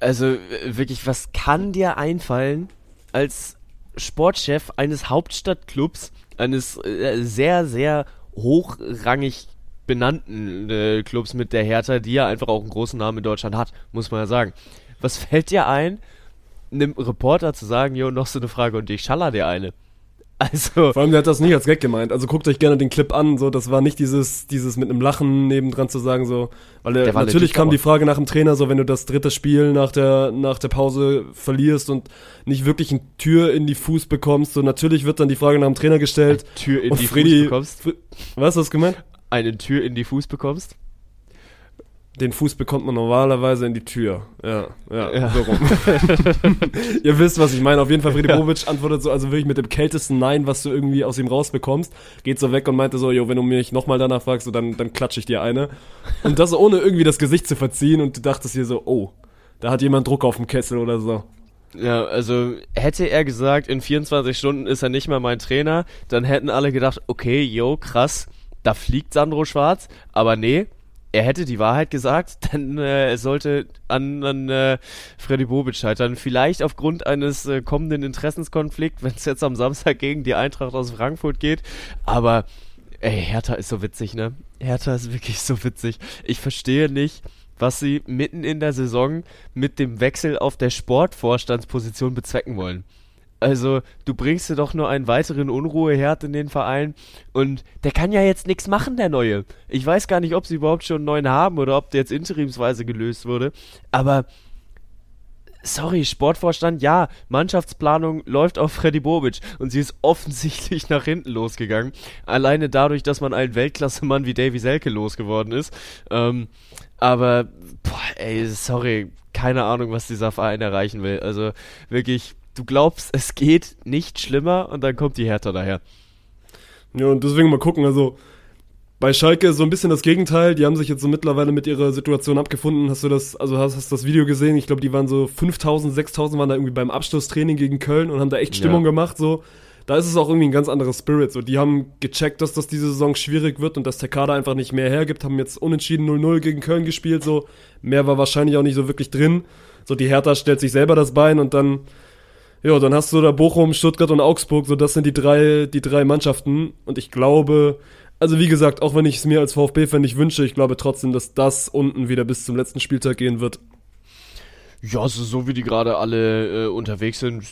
Also wirklich, was kann dir einfallen als Sportchef eines Hauptstadtclubs, eines äh, sehr, sehr hochrangig benannten äh, Clubs mit der Hertha, die ja einfach auch einen großen Namen in Deutschland hat, muss man ja sagen. Was fällt dir ein, einem Reporter zu sagen, jo, noch so eine Frage und ich schaller dir eine? <laughs> Also. Vor allem, der hat das nicht als Gag gemeint. Also guckt euch gerne den Clip an, so, das war nicht dieses, dieses mit einem Lachen nebendran zu sagen, so, weil er, natürlich kam die Frage nach dem Trainer, so, wenn du das dritte Spiel nach der, nach der Pause verlierst und nicht wirklich eine Tür in die Fuß bekommst, so, natürlich wird dann die Frage nach dem Trainer gestellt. Eine Tür in die Freddy, Fuß bekommst? Was hast du gemeint? Eine Tür in die Fuß bekommst? Den Fuß bekommt man normalerweise in die Tür. Ja, ja, ja. so rum. <laughs> Ihr wisst, was ich meine. Auf jeden Fall, Freddy ja. Bobic antwortet so, also wirklich mit dem kältesten Nein, was du irgendwie aus ihm rausbekommst. Geht so weg und meinte so, jo, wenn du mich nochmal danach fragst, so, dann, dann klatsche ich dir eine. Und das ohne irgendwie das Gesicht zu verziehen und du dachtest dir so, oh, da hat jemand Druck auf dem Kessel oder so. Ja, also hätte er gesagt, in 24 Stunden ist er nicht mehr mein Trainer, dann hätten alle gedacht, okay, yo, krass, da fliegt Sandro Schwarz, aber nee, er hätte die Wahrheit gesagt, <laughs> dann äh, sollte an, an äh, Freddy Bobic scheitern. Vielleicht aufgrund eines äh, kommenden Interessenskonflikts, <laughs> wenn es jetzt am Samstag gegen die Eintracht aus Frankfurt geht. Aber ey, Hertha ist so witzig, ne? Hertha ist wirklich so witzig. Ich verstehe nicht, was sie mitten in der Saison mit dem Wechsel auf der Sportvorstandsposition bezwecken wollen. Also, du bringst dir doch nur einen weiteren Unruheherd in den Verein und der kann ja jetzt nichts machen, der Neue. Ich weiß gar nicht, ob sie überhaupt schon einen neuen haben oder ob der jetzt interimsweise gelöst wurde, aber sorry, Sportvorstand, ja, Mannschaftsplanung läuft auf Freddy Bobic und sie ist offensichtlich nach hinten losgegangen. Alleine dadurch, dass man einen Weltklasse-Mann wie Davy Selke losgeworden ist. Ähm, aber, boah, ey, sorry, keine Ahnung, was dieser Verein erreichen will. Also wirklich du glaubst, es geht nicht schlimmer und dann kommt die Hertha daher. Ja, und deswegen mal gucken, also bei Schalke ist so ein bisschen das Gegenteil. Die haben sich jetzt so mittlerweile mit ihrer Situation abgefunden. Hast du das, also hast, hast das Video gesehen? Ich glaube, die waren so 5000, 6000 waren da irgendwie beim Abschlusstraining gegen Köln und haben da echt Stimmung ja. gemacht, so. Da ist es auch irgendwie ein ganz anderes Spirit. So, die haben gecheckt, dass das diese Saison schwierig wird und dass der Kader einfach nicht mehr hergibt, haben jetzt unentschieden 0-0 gegen Köln gespielt, so. Mehr war wahrscheinlich auch nicht so wirklich drin. So, die Hertha stellt sich selber das Bein und dann ja, dann hast du da Bochum, Stuttgart und Augsburg, so das sind die drei, die drei Mannschaften. Und ich glaube, also wie gesagt, auch wenn ich es mir als VfB-Fan nicht wünsche, ich glaube trotzdem, dass das unten wieder bis zum letzten Spieltag gehen wird. Ja, also so wie die gerade alle äh, unterwegs sind,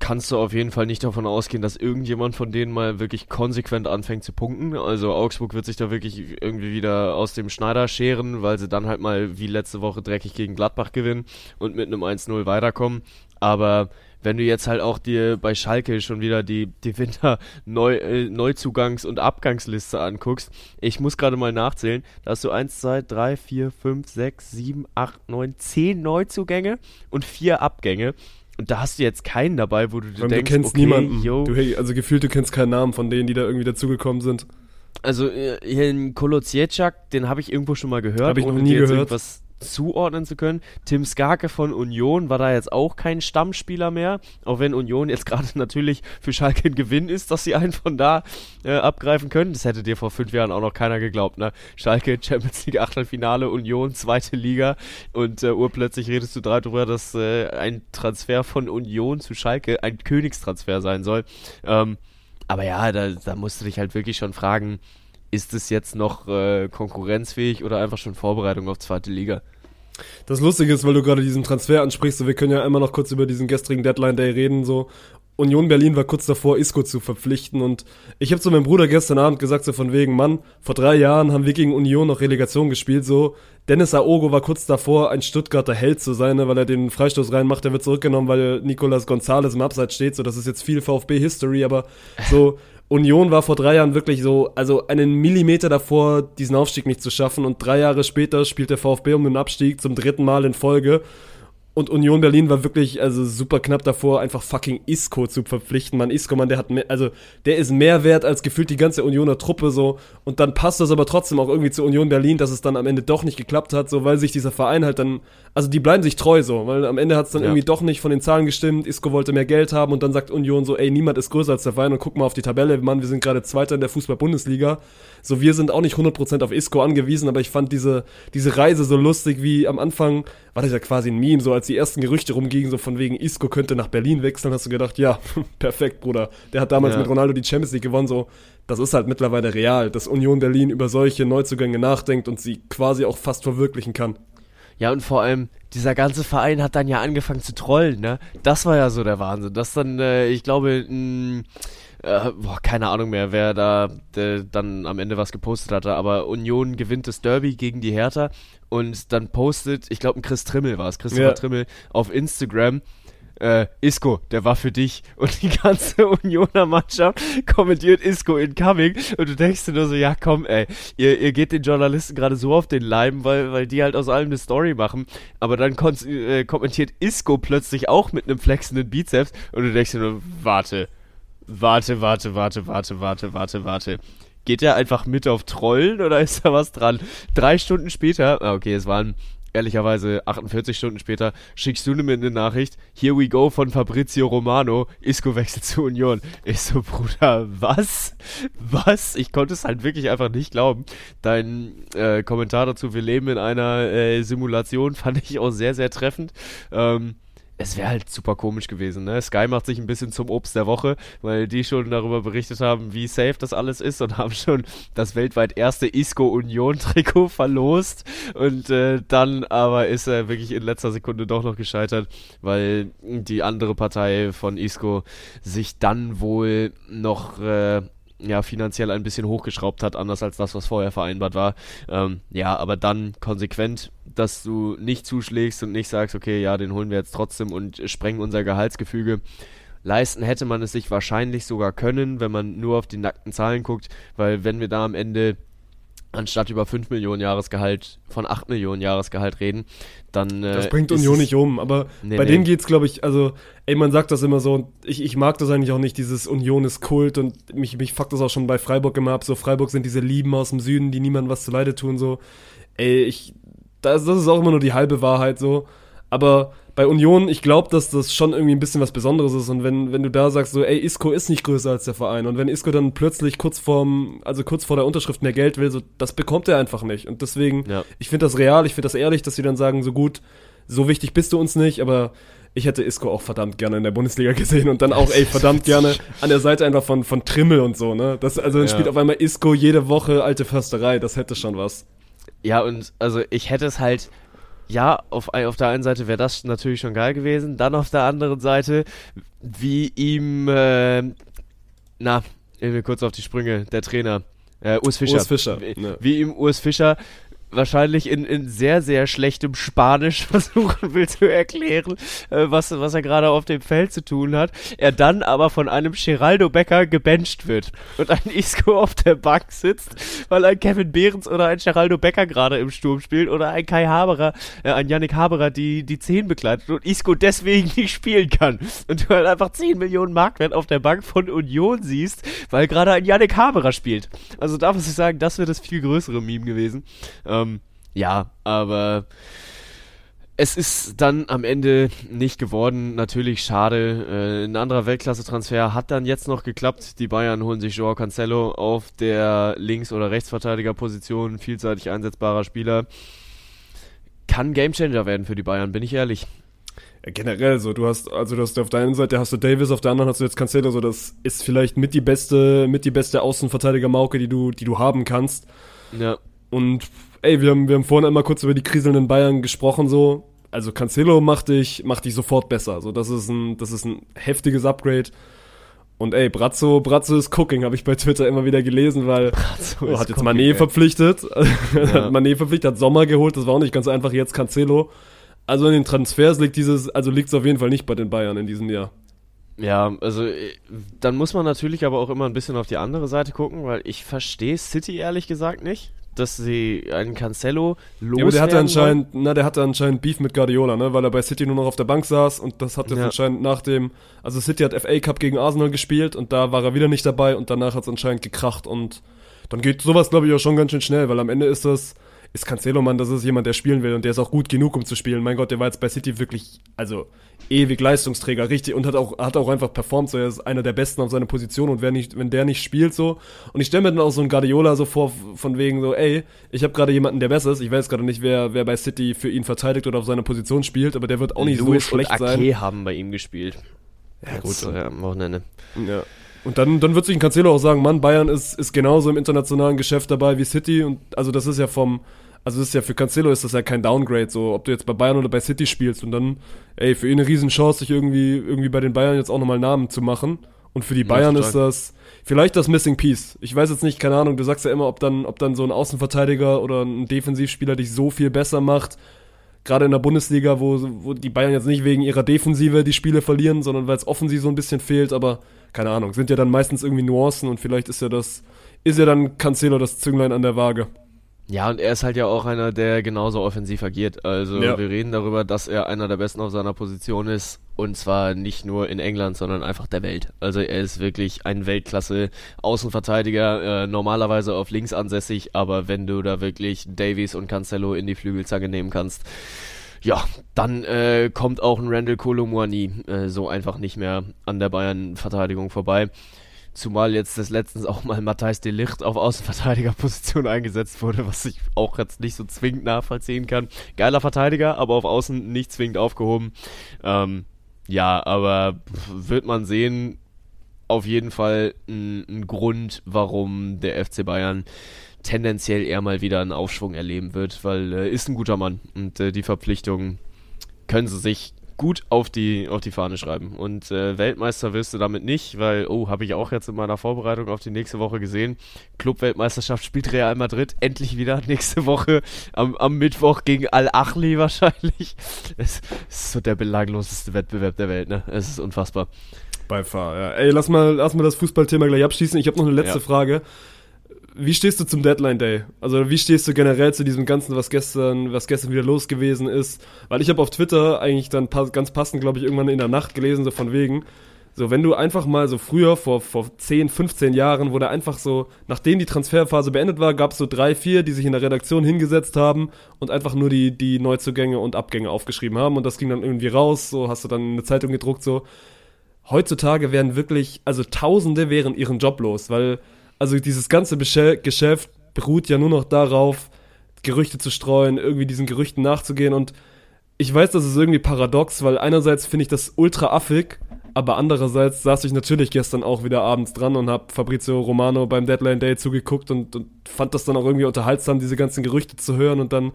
kannst du auf jeden Fall nicht davon ausgehen, dass irgendjemand von denen mal wirklich konsequent anfängt zu punkten. Also Augsburg wird sich da wirklich irgendwie wieder aus dem Schneider scheren, weil sie dann halt mal wie letzte Woche dreckig gegen Gladbach gewinnen und mit einem 1-0 weiterkommen. Aber wenn du jetzt halt auch dir bei Schalke schon wieder die, die Winter-Neuzugangs- äh, und Abgangsliste anguckst, ich muss gerade mal nachzählen, da hast du 1, 2, 3, 4, 5, 6, 7, 8, 9, 10 Neuzugänge und 4 Abgänge. Und da hast du jetzt keinen dabei, wo du dir denkst, du kennst okay, niemanden. Yo. Du, also gefühlt, du kennst keinen Namen von denen, die da irgendwie dazugekommen sind. Also äh, hier in Kolodziejczak, den habe ich irgendwo schon mal gehört. Habe ich noch nie gehört. Irgendwas zuordnen zu können. Tim Skarke von Union war da jetzt auch kein Stammspieler mehr, auch wenn Union jetzt <laughs> gerade natürlich für Schalke ein Gewinn ist, dass sie einen von da äh, abgreifen können. Das hätte dir vor fünf Jahren auch noch keiner geglaubt, ne? Schalke, <laughs> Champions League Achtelfinale, Union, zweite Liga und äh, urplötzlich redest du darüber, dass äh, ein Transfer von Union zu Schalke ein Königstransfer sein soll. Ähm, aber ja, da, da musst du dich halt wirklich schon fragen, ist es jetzt noch äh, konkurrenzfähig oder einfach schon Vorbereitung auf zweite Liga? Das Lustige ist, weil du gerade diesen Transfer ansprichst, so, wir können ja immer noch kurz über diesen gestrigen Deadline Day reden, so. Union Berlin war kurz davor, Isco zu verpflichten und ich habe zu meinem Bruder gestern Abend gesagt, so von wegen, Mann, vor drei Jahren haben wir gegen Union noch Relegation gespielt, so. Dennis Aogo war kurz davor, ein Stuttgarter Held zu sein, ne, weil er den Freistoß reinmacht, der wird zurückgenommen, weil Nicolas Gonzalez im Abseits steht, so, das ist jetzt viel VfB-History, aber so, Union war vor drei Jahren wirklich so, also einen Millimeter davor, diesen Aufstieg nicht zu schaffen. Und drei Jahre später spielt der VfB um den Abstieg zum dritten Mal in Folge. Und Union Berlin war wirklich also super knapp davor, einfach fucking Isco zu verpflichten. Man, Isco, man, der hat mehr, also der ist mehr wert als gefühlt die ganze Unioner Truppe so. Und dann passt das aber trotzdem auch irgendwie zu Union Berlin, dass es dann am Ende doch nicht geklappt hat, so weil sich dieser Verein halt dann, also die bleiben sich treu so, weil am Ende hat es dann ja. irgendwie doch nicht von den Zahlen gestimmt. Isco wollte mehr Geld haben und dann sagt Union so, ey, niemand ist größer als der Verein und guck mal auf die Tabelle, Mann, wir sind gerade Zweiter in der Fußball-Bundesliga. So, wir sind auch nicht 100% auf Isco angewiesen, aber ich fand diese, diese Reise so lustig, wie am Anfang war das ja quasi ein Meme, so als die ersten Gerüchte rumgingen, so von wegen Isco könnte nach Berlin wechseln, hast du gedacht, ja, <laughs> perfekt, Bruder. Der hat damals ja. mit Ronaldo die Champions League gewonnen, so, das ist halt mittlerweile real, dass Union Berlin über solche Neuzugänge nachdenkt und sie quasi auch fast verwirklichen kann. Ja, und vor allem, dieser ganze Verein hat dann ja angefangen zu trollen, ne? Das war ja so der Wahnsinn. Dass dann, äh, ich glaube, mh, äh, boah, keine Ahnung mehr, wer da äh, dann am Ende was gepostet hatte, aber Union gewinnt das Derby gegen die Hertha und dann postet, ich glaube, ein Chris Trimmel war es, Christopher ja. Trimmel auf Instagram, äh, Isco, der war für dich. <laughs> Und die ganze Unioner Mannschaft kommentiert Isco incoming. Und du denkst dir nur so, ja komm, ey, ihr, ihr geht den Journalisten gerade so auf den Leim, weil, weil die halt aus allem eine Story machen. Aber dann äh, kommentiert Isco plötzlich auch mit einem flexenden Bizeps. Und du denkst dir nur, warte, warte, warte, warte, warte, warte, warte, warte. Geht er einfach mit auf Trollen oder ist da was dran? Drei Stunden später, ah, okay, es waren ehrlicherweise 48 Stunden später, schickst du mir eine Nachricht, here we go von Fabrizio Romano, Isco wechselt zu Union. Ich so, Bruder, was? Was? Ich konnte es halt wirklich einfach nicht glauben. Dein äh, Kommentar dazu, wir leben in einer äh, Simulation, <laughs> fand ich auch sehr, sehr treffend. Ähm, es wäre halt super komisch gewesen. Ne? Sky macht sich ein bisschen zum Obst der Woche, weil die schon darüber berichtet haben, wie safe das alles ist und <laughs> haben schon das weltweit erste Isco Union Trikot verlost. Und äh, dann aber ist er wirklich in letzter Sekunde doch noch gescheitert, weil die andere Partei von Isco sich dann wohl noch äh, ja, finanziell ein bisschen hochgeschraubt hat, anders als das, was vorher vereinbart war. Ähm, ja, aber dann konsequent, dass du nicht zuschlägst und nicht sagst, okay, ja, den holen wir jetzt trotzdem und sprengen unser Gehaltsgefüge. Leisten hätte man es sich wahrscheinlich sogar können, wenn man nur auf die nackten Zahlen guckt, weil wenn wir da am Ende anstatt über 5 Millionen Jahresgehalt von 8 Millionen Jahresgehalt reden, dann. Äh, das bringt Union nicht um, aber nee, bei nee. denen geht's, glaube ich, also, ey, man sagt das immer so, und ich, ich mag das eigentlich auch nicht, dieses Union ist Kult und mich, mich fuckt das auch schon bei Freiburg immer ab, so Freiburg sind diese Lieben aus dem Süden, die niemandem was zuleide tun, so. Ey, ich, das, das ist auch immer nur die halbe Wahrheit, so. Aber bei Union, ich glaube, dass das schon irgendwie ein bisschen was Besonderes ist. Und wenn, wenn du da sagst, so, ey, Isco ist nicht größer als der Verein. Und wenn Isco dann plötzlich kurz vorm, also kurz vor der Unterschrift mehr Geld will, so, das bekommt er einfach nicht. Und deswegen, ja. ich finde das real, ich finde das ehrlich, dass sie dann sagen, so gut, so wichtig bist du uns nicht, aber ich hätte Isco auch verdammt gerne in der Bundesliga <laughs> gesehen und dann auch, ey, verdammt gerne an der Seite einfach von, von Trimmel und so, ne? Das, also dann ja. spielt auf einmal Isco jede Woche alte Försterei, das hätte schon was. Ja, und also ich hätte es halt ja, auf, auf der einen Seite wäre das natürlich schon geil gewesen. Dann auf der anderen Seite, wie ihm, äh, na, kurz auf die Sprünge, der Trainer, äh, Urs Fischer. Urs Fischer. Wie, ne. wie ihm Urs Fischer wahrscheinlich in, in sehr, sehr schlechtem Spanisch <laughs> versuchen will zu erklären, äh, was, was er gerade auf dem Feld zu tun hat. Er dann aber von einem Geraldo Becker gebencht wird und ein Isco auf der Bank sitzt, weil ein Kevin Behrens oder ein Geraldo Becker gerade im Sturm spielt oder ein Kai Haberer, äh, ein Yannick Haberer die, die 10 begleitet und Isco deswegen <laughs> nicht spielen kann. Und du halt einfach 10 Millionen Marktwert auf der Bank von Union siehst, weil gerade ein Yannick Haberer spielt. Also da muss ich sagen, das wäre das viel größere Meme gewesen. Ähm, ähm, ja, aber es ist dann am Ende nicht geworden. Natürlich schade. Äh, ein anderer Weltklasse-Transfer hat dann jetzt noch geklappt. Die Bayern holen sich Joao Cancelo auf der Links- oder Rechtsverteidigerposition. Vielseitig einsetzbarer Spieler. Kann Gamechanger werden für die Bayern, bin ich ehrlich. Ja, generell so, du hast, also du hast auf der einen Seite hast du Davis, auf der anderen hast du jetzt Cancelo, so das ist vielleicht mit die beste, mit die beste Außenverteidiger-Mauke, die du, die du haben kannst. Ja. Und ey, wir haben, wir haben vorhin einmal kurz über die kriselnden Bayern gesprochen, so. Also Cancelo macht dich, macht dich sofort besser. So, das ist ein, das ist ein heftiges Upgrade. Und ey, Brazzo, Brazzo ist cooking, habe ich bei Twitter immer wieder gelesen, weil oh, hat jetzt ey. verpflichtet, <laughs> Ja. Mané verpflichtet, hat Sommer geholt, das war auch nicht ganz einfach, jetzt Cancelo. Also in den Transfers liegt dieses, also liegt es auf jeden Fall nicht bei den Bayern in diesem Jahr. Ja, also äh, dann muss man natürlich aber auch immer ein bisschen auf die andere Seite gucken, weil ich verstehe City ehrlich gesagt nicht, dass sie einen Cancelo loswerden Ja, aber der hatte anscheinend, na, der hatte anscheinend Beef mit Guardiola, ne, weil er bei City nur noch auf der Bank saß und das hat jetzt Ja. anscheinend nach dem, also City hat FA Cup gegen Arsenal gespielt und da war er wieder nicht dabei und danach hat es anscheinend gekracht und dann geht sowas, glaube ich, auch schon ganz schön schnell, weil am Ende ist das, ist Cancelo, Mann, das ist jemand, der spielen will und der ist auch gut genug, um zu spielen. Mein Gott, der war jetzt bei City wirklich, also ewig Leistungsträger, richtig und hat auch, hat auch einfach performt, so er ist einer der Besten auf seiner Position und wer nicht, wenn der nicht spielt so und ich stelle mir dann auch so einen Guardiola so vor, von wegen so, ey, ich habe gerade jemanden, der besser ist, ich weiß gerade nicht, wer, wer bei City für ihn verteidigt oder auf seiner Position spielt, aber der wird auch nicht Lewis so schlecht und Ake sein. haben bei ihm gespielt. Ja gut. am Wochenende. Ja. Und dann, dann wird sich ein Cancelo auch sagen, Mann, Bayern ist, ist genauso im internationalen Geschäft dabei wie City und also das ist ja vom, also das ist ja für Cancelo ist das ja kein Downgrade, so ob du jetzt bei Bayern oder bei City spielst und dann, ey, für ihn eine Riesenchance, sich irgendwie, irgendwie bei den Bayern jetzt auch nochmal Namen zu machen. Und für die Bayern total. ist das vielleicht das Missing Piece. Ich weiß jetzt nicht, keine Ahnung, du sagst ja immer, ob dann, ob dann so ein Außenverteidiger oder ein Defensivspieler dich so viel besser macht. Gerade in der Bundesliga, wo, wo die Bayern jetzt nicht wegen ihrer Defensive die Spiele verlieren, sondern weil es offensiv so ein bisschen fehlt, aber keine Ahnung, sind ja dann meistens irgendwie Nuancen und vielleicht ist ja das, ist ja dann Cancelo das Zünglein an der Waage. Ja, und er ist halt ja auch einer, der genauso offensiv agiert. Also Ja. wir reden darüber, dass er einer der Besten auf seiner Position ist. Und zwar nicht nur in England, sondern einfach der Welt. Also er ist wirklich ein Weltklasse-Außenverteidiger, äh, normalerweise auf links ansässig, aber wenn du da wirklich Davies und Cancelo in die Flügelzange nehmen kannst, ja, dann äh, kommt auch ein Randall Colomwani äh, so einfach nicht mehr an der Bayern-Verteidigung vorbei. Zumal jetzt des letztens auch mal Matthijs de Licht auf Außenverteidigerposition eingesetzt wurde, was ich auch jetzt nicht so zwingend nachvollziehen kann. Geiler Verteidiger, aber auf Außen nicht zwingend aufgehoben. Ähm, ja, aber wird man sehen, auf jeden Fall ein, ein Grund, warum der FC Bayern tendenziell eher mal wieder einen Aufschwung erleben wird, weil äh, ist ein guter Mann und äh, die Verpflichtungen können sie sich gut auf die, auf die Fahne schreiben. Und äh, Weltmeister wirst du damit nicht, weil, oh, habe ich auch jetzt in meiner Vorbereitung auf die nächste Woche gesehen. Club-Weltmeisterschaft spielt Real Madrid endlich wieder <laughs> nächste Woche am, am Mittwoch gegen Al-Achli wahrscheinlich. Es ist so der belangloseste Wettbewerb der Welt, ne? Es ist unfassbar. Bei Fahr, ja. Ey, lass mal, lass mal das Fußballthema gleich abschließen. Ich habe noch eine letzte Ja. Frage. Wie stehst du zum Deadline Day? Also wie stehst du generell zu diesem ganzen, was gestern, was gestern wieder los gewesen ist? Weil ich habe auf Twitter eigentlich dann ganz passend, glaube ich, irgendwann in der Nacht gelesen, so von wegen, so wenn du einfach mal so früher, vor, vor 10, 15 Jahren, wo da einfach so, nachdem die Transferphase beendet war, gab es so drei, vier, die sich in der Redaktion hingesetzt haben und einfach nur die, die Neuzugänge und Abgänge aufgeschrieben haben und das ging dann irgendwie raus, so hast du dann eine Zeitung gedruckt, so heutzutage werden wirklich, also Tausende wären ihren Job los, weil also dieses ganze Geschäft beruht ja nur noch darauf, Gerüchte zu streuen, irgendwie diesen Gerüchten nachzugehen und ich weiß, das ist irgendwie paradox, weil einerseits finde ich das ultra affig, aber andererseits saß ich natürlich gestern auch wieder abends dran und habe Fabrizio Romano beim Deadline Day zugeguckt und, und fand das dann auch irgendwie unterhaltsam, diese ganzen Gerüchte zu hören und dann,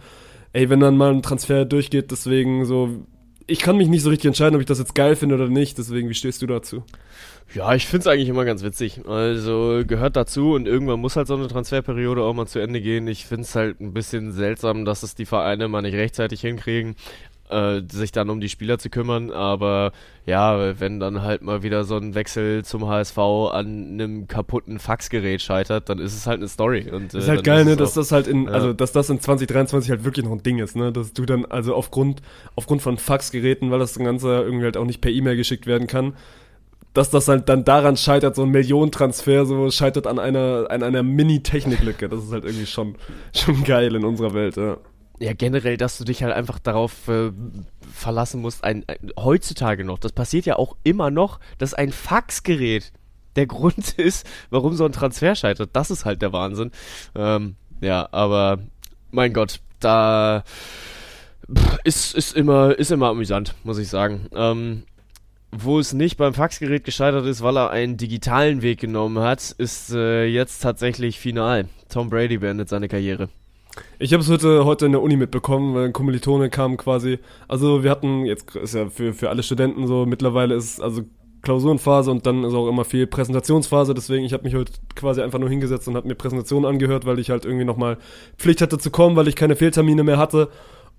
ey, wenn dann mal ein Transfer durchgeht, deswegen so, ich kann mich nicht so richtig entscheiden, ob ich das jetzt geil finde oder nicht, deswegen, wie stehst du dazu? Ja, ich find's eigentlich immer ganz witzig. Also gehört dazu und irgendwann muss halt so eine Transferperiode auch mal zu Ende gehen. Ich find's halt ein bisschen seltsam, dass es die Vereine mal nicht rechtzeitig hinkriegen, äh, sich dann um die Spieler zu kümmern. Aber ja, wenn dann halt mal wieder so ein Wechsel zum HSV an einem kaputten Faxgerät scheitert, dann ist es halt eine Story. Und, äh, ist halt geil, ist ne, es dass das halt in, Ja. also dass das in 2023 halt wirklich noch ein Ding ist, ne? Dass du dann, also aufgrund, aufgrund von Faxgeräten, weil das Ganze irgendwie halt auch nicht per E-Mail geschickt werden kann, dass das halt dann daran scheitert, so ein Millionentransfer, so scheitert an einer, an einer Mini-Techniklücke. Das ist halt irgendwie schon, schon geil in unserer Welt, ja. ja, generell, dass du dich halt einfach darauf äh, verlassen musst, ein, ein, heutzutage noch, das passiert ja auch immer noch, dass ein Faxgerät der <laughs> Grund ist, warum so ein Transfer scheitert. Das ist halt der Wahnsinn. Ähm, ja, aber mein Gott, da ist, ist, immer, ist immer amüsant, muss ich sagen. Ähm, wo es nicht beim Faxgerät gescheitert ist, weil er einen digitalen Weg genommen hat, ist äh, jetzt tatsächlich final. Tom Brady beendet seine Karriere. Ich habe es heute, heute in der Uni mitbekommen, weil ein Kommilitone kam quasi. Also wir hatten, jetzt ist ja für, für alle Studenten so, mittlerweile ist also Klausurenphase und dann ist auch immer viel Präsentationsphase. Deswegen, ich habe mich heute quasi einfach nur hingesetzt und habe mir Präsentationen angehört, weil ich halt irgendwie nochmal Pflicht hatte zu kommen, weil ich keine Fehltermine mehr hatte.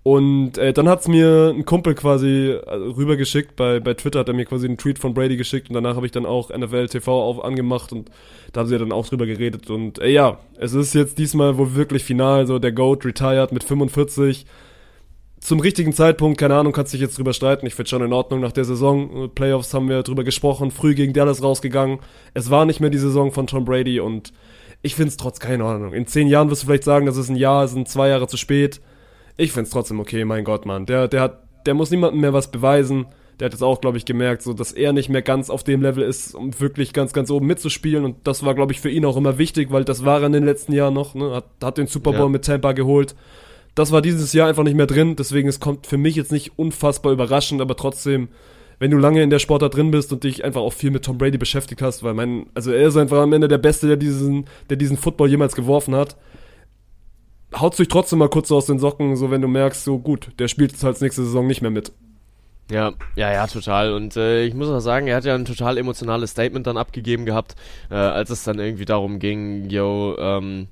Und äh, dann hat's mir ein Kumpel quasi äh, rübergeschickt, bei, bei Twitter hat er mir quasi einen Tweet von Brady geschickt und danach habe ich dann auch NFL TV auf, angemacht und da haben sie dann auch drüber geredet. Und äh, ja, es ist jetzt diesmal wohl wirklich final, so der GOAT retired mit 45. Zum richtigen Zeitpunkt, keine Ahnung, kannst dich jetzt drüber streiten. Ich finde schon in Ordnung nach der Saison. Playoffs haben wir drüber gesprochen, früh gegen Dallas rausgegangen. Es war nicht mehr die Saison von Tom Brady und ich finde es trotz keine Ordnung. In zehn Jahren wirst du vielleicht sagen, das ist ein Jahr, es sind zwei Jahre zu spät ich find's trotzdem okay, mein Gott, Mann. Der, der hat, der muss niemandem mehr was beweisen. Der hat es auch, glaube ich, gemerkt, so dass er nicht mehr ganz auf dem Level ist, um wirklich ganz, ganz oben mitzuspielen. Und das war, glaube ich, für ihn auch immer wichtig, weil das war er in den letzten Jahren noch. Ne? Hat, hat den Super Bowl ja. mit Tampa geholt. Das war dieses Jahr einfach nicht mehr drin. Deswegen, es kommt für mich jetzt nicht unfassbar überraschend, aber trotzdem, wenn du lange in der Sportart drin bist und dich einfach auch viel mit Tom Brady beschäftigt hast, weil mein, also er ist einfach am Ende der Beste, der diesen, der diesen Football jemals geworfen hat haut sich trotzdem mal kurz aus den Socken, so wenn du merkst, so gut, der spielt jetzt halt nächste Saison nicht mehr mit. Ja, ja, ja, total. Und äh, ich muss auch sagen, er hat ja ein total emotionales Statement dann abgegeben gehabt, äh, als es dann irgendwie darum ging, yo, ähm,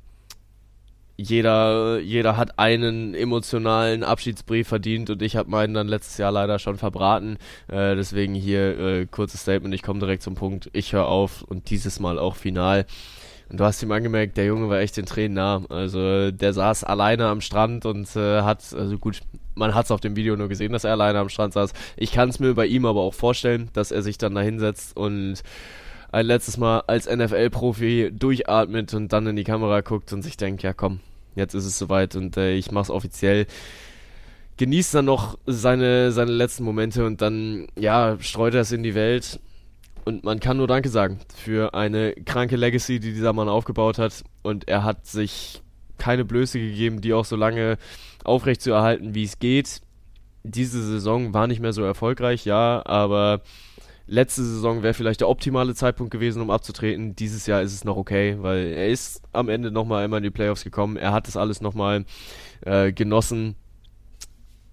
jeder, jeder hat einen emotionalen Abschiedsbrief verdient und ich habe meinen dann letztes Jahr leider schon verbraten. Äh, deswegen hier äh, kurzes Statement, ich komme direkt zum Punkt. Ich höre auf und dieses Mal auch final. Und du hast ihm angemerkt, der Junge war echt den Tränen nah. Also der saß alleine am Strand und äh, hat, also gut, man hat es auf dem Video nur gesehen, dass er alleine am Strand saß. Ich kann es mir bei ihm aber auch vorstellen, dass er sich dann da hinsetzt und ein letztes Mal als NFL-Profi durchatmet und dann in die Kamera guckt und sich denkt, ja komm, jetzt ist es soweit und äh, ich mach's offiziell genießt dann noch seine, seine letzten Momente und dann, ja, streut er es in die Welt. Und man kann nur Danke sagen für eine kranke Legacy, die dieser Mann aufgebaut hat. Und er hat sich keine Blöße gegeben, die auch so lange aufrecht zu erhalten, wie es geht. Diese Saison war nicht mehr so erfolgreich, ja, aber letzte Saison wäre vielleicht der optimale Zeitpunkt gewesen, um abzutreten. Dieses Jahr ist es noch okay, weil er ist am Ende nochmal einmal in die Playoffs gekommen. Er hat das alles nochmal äh, genossen.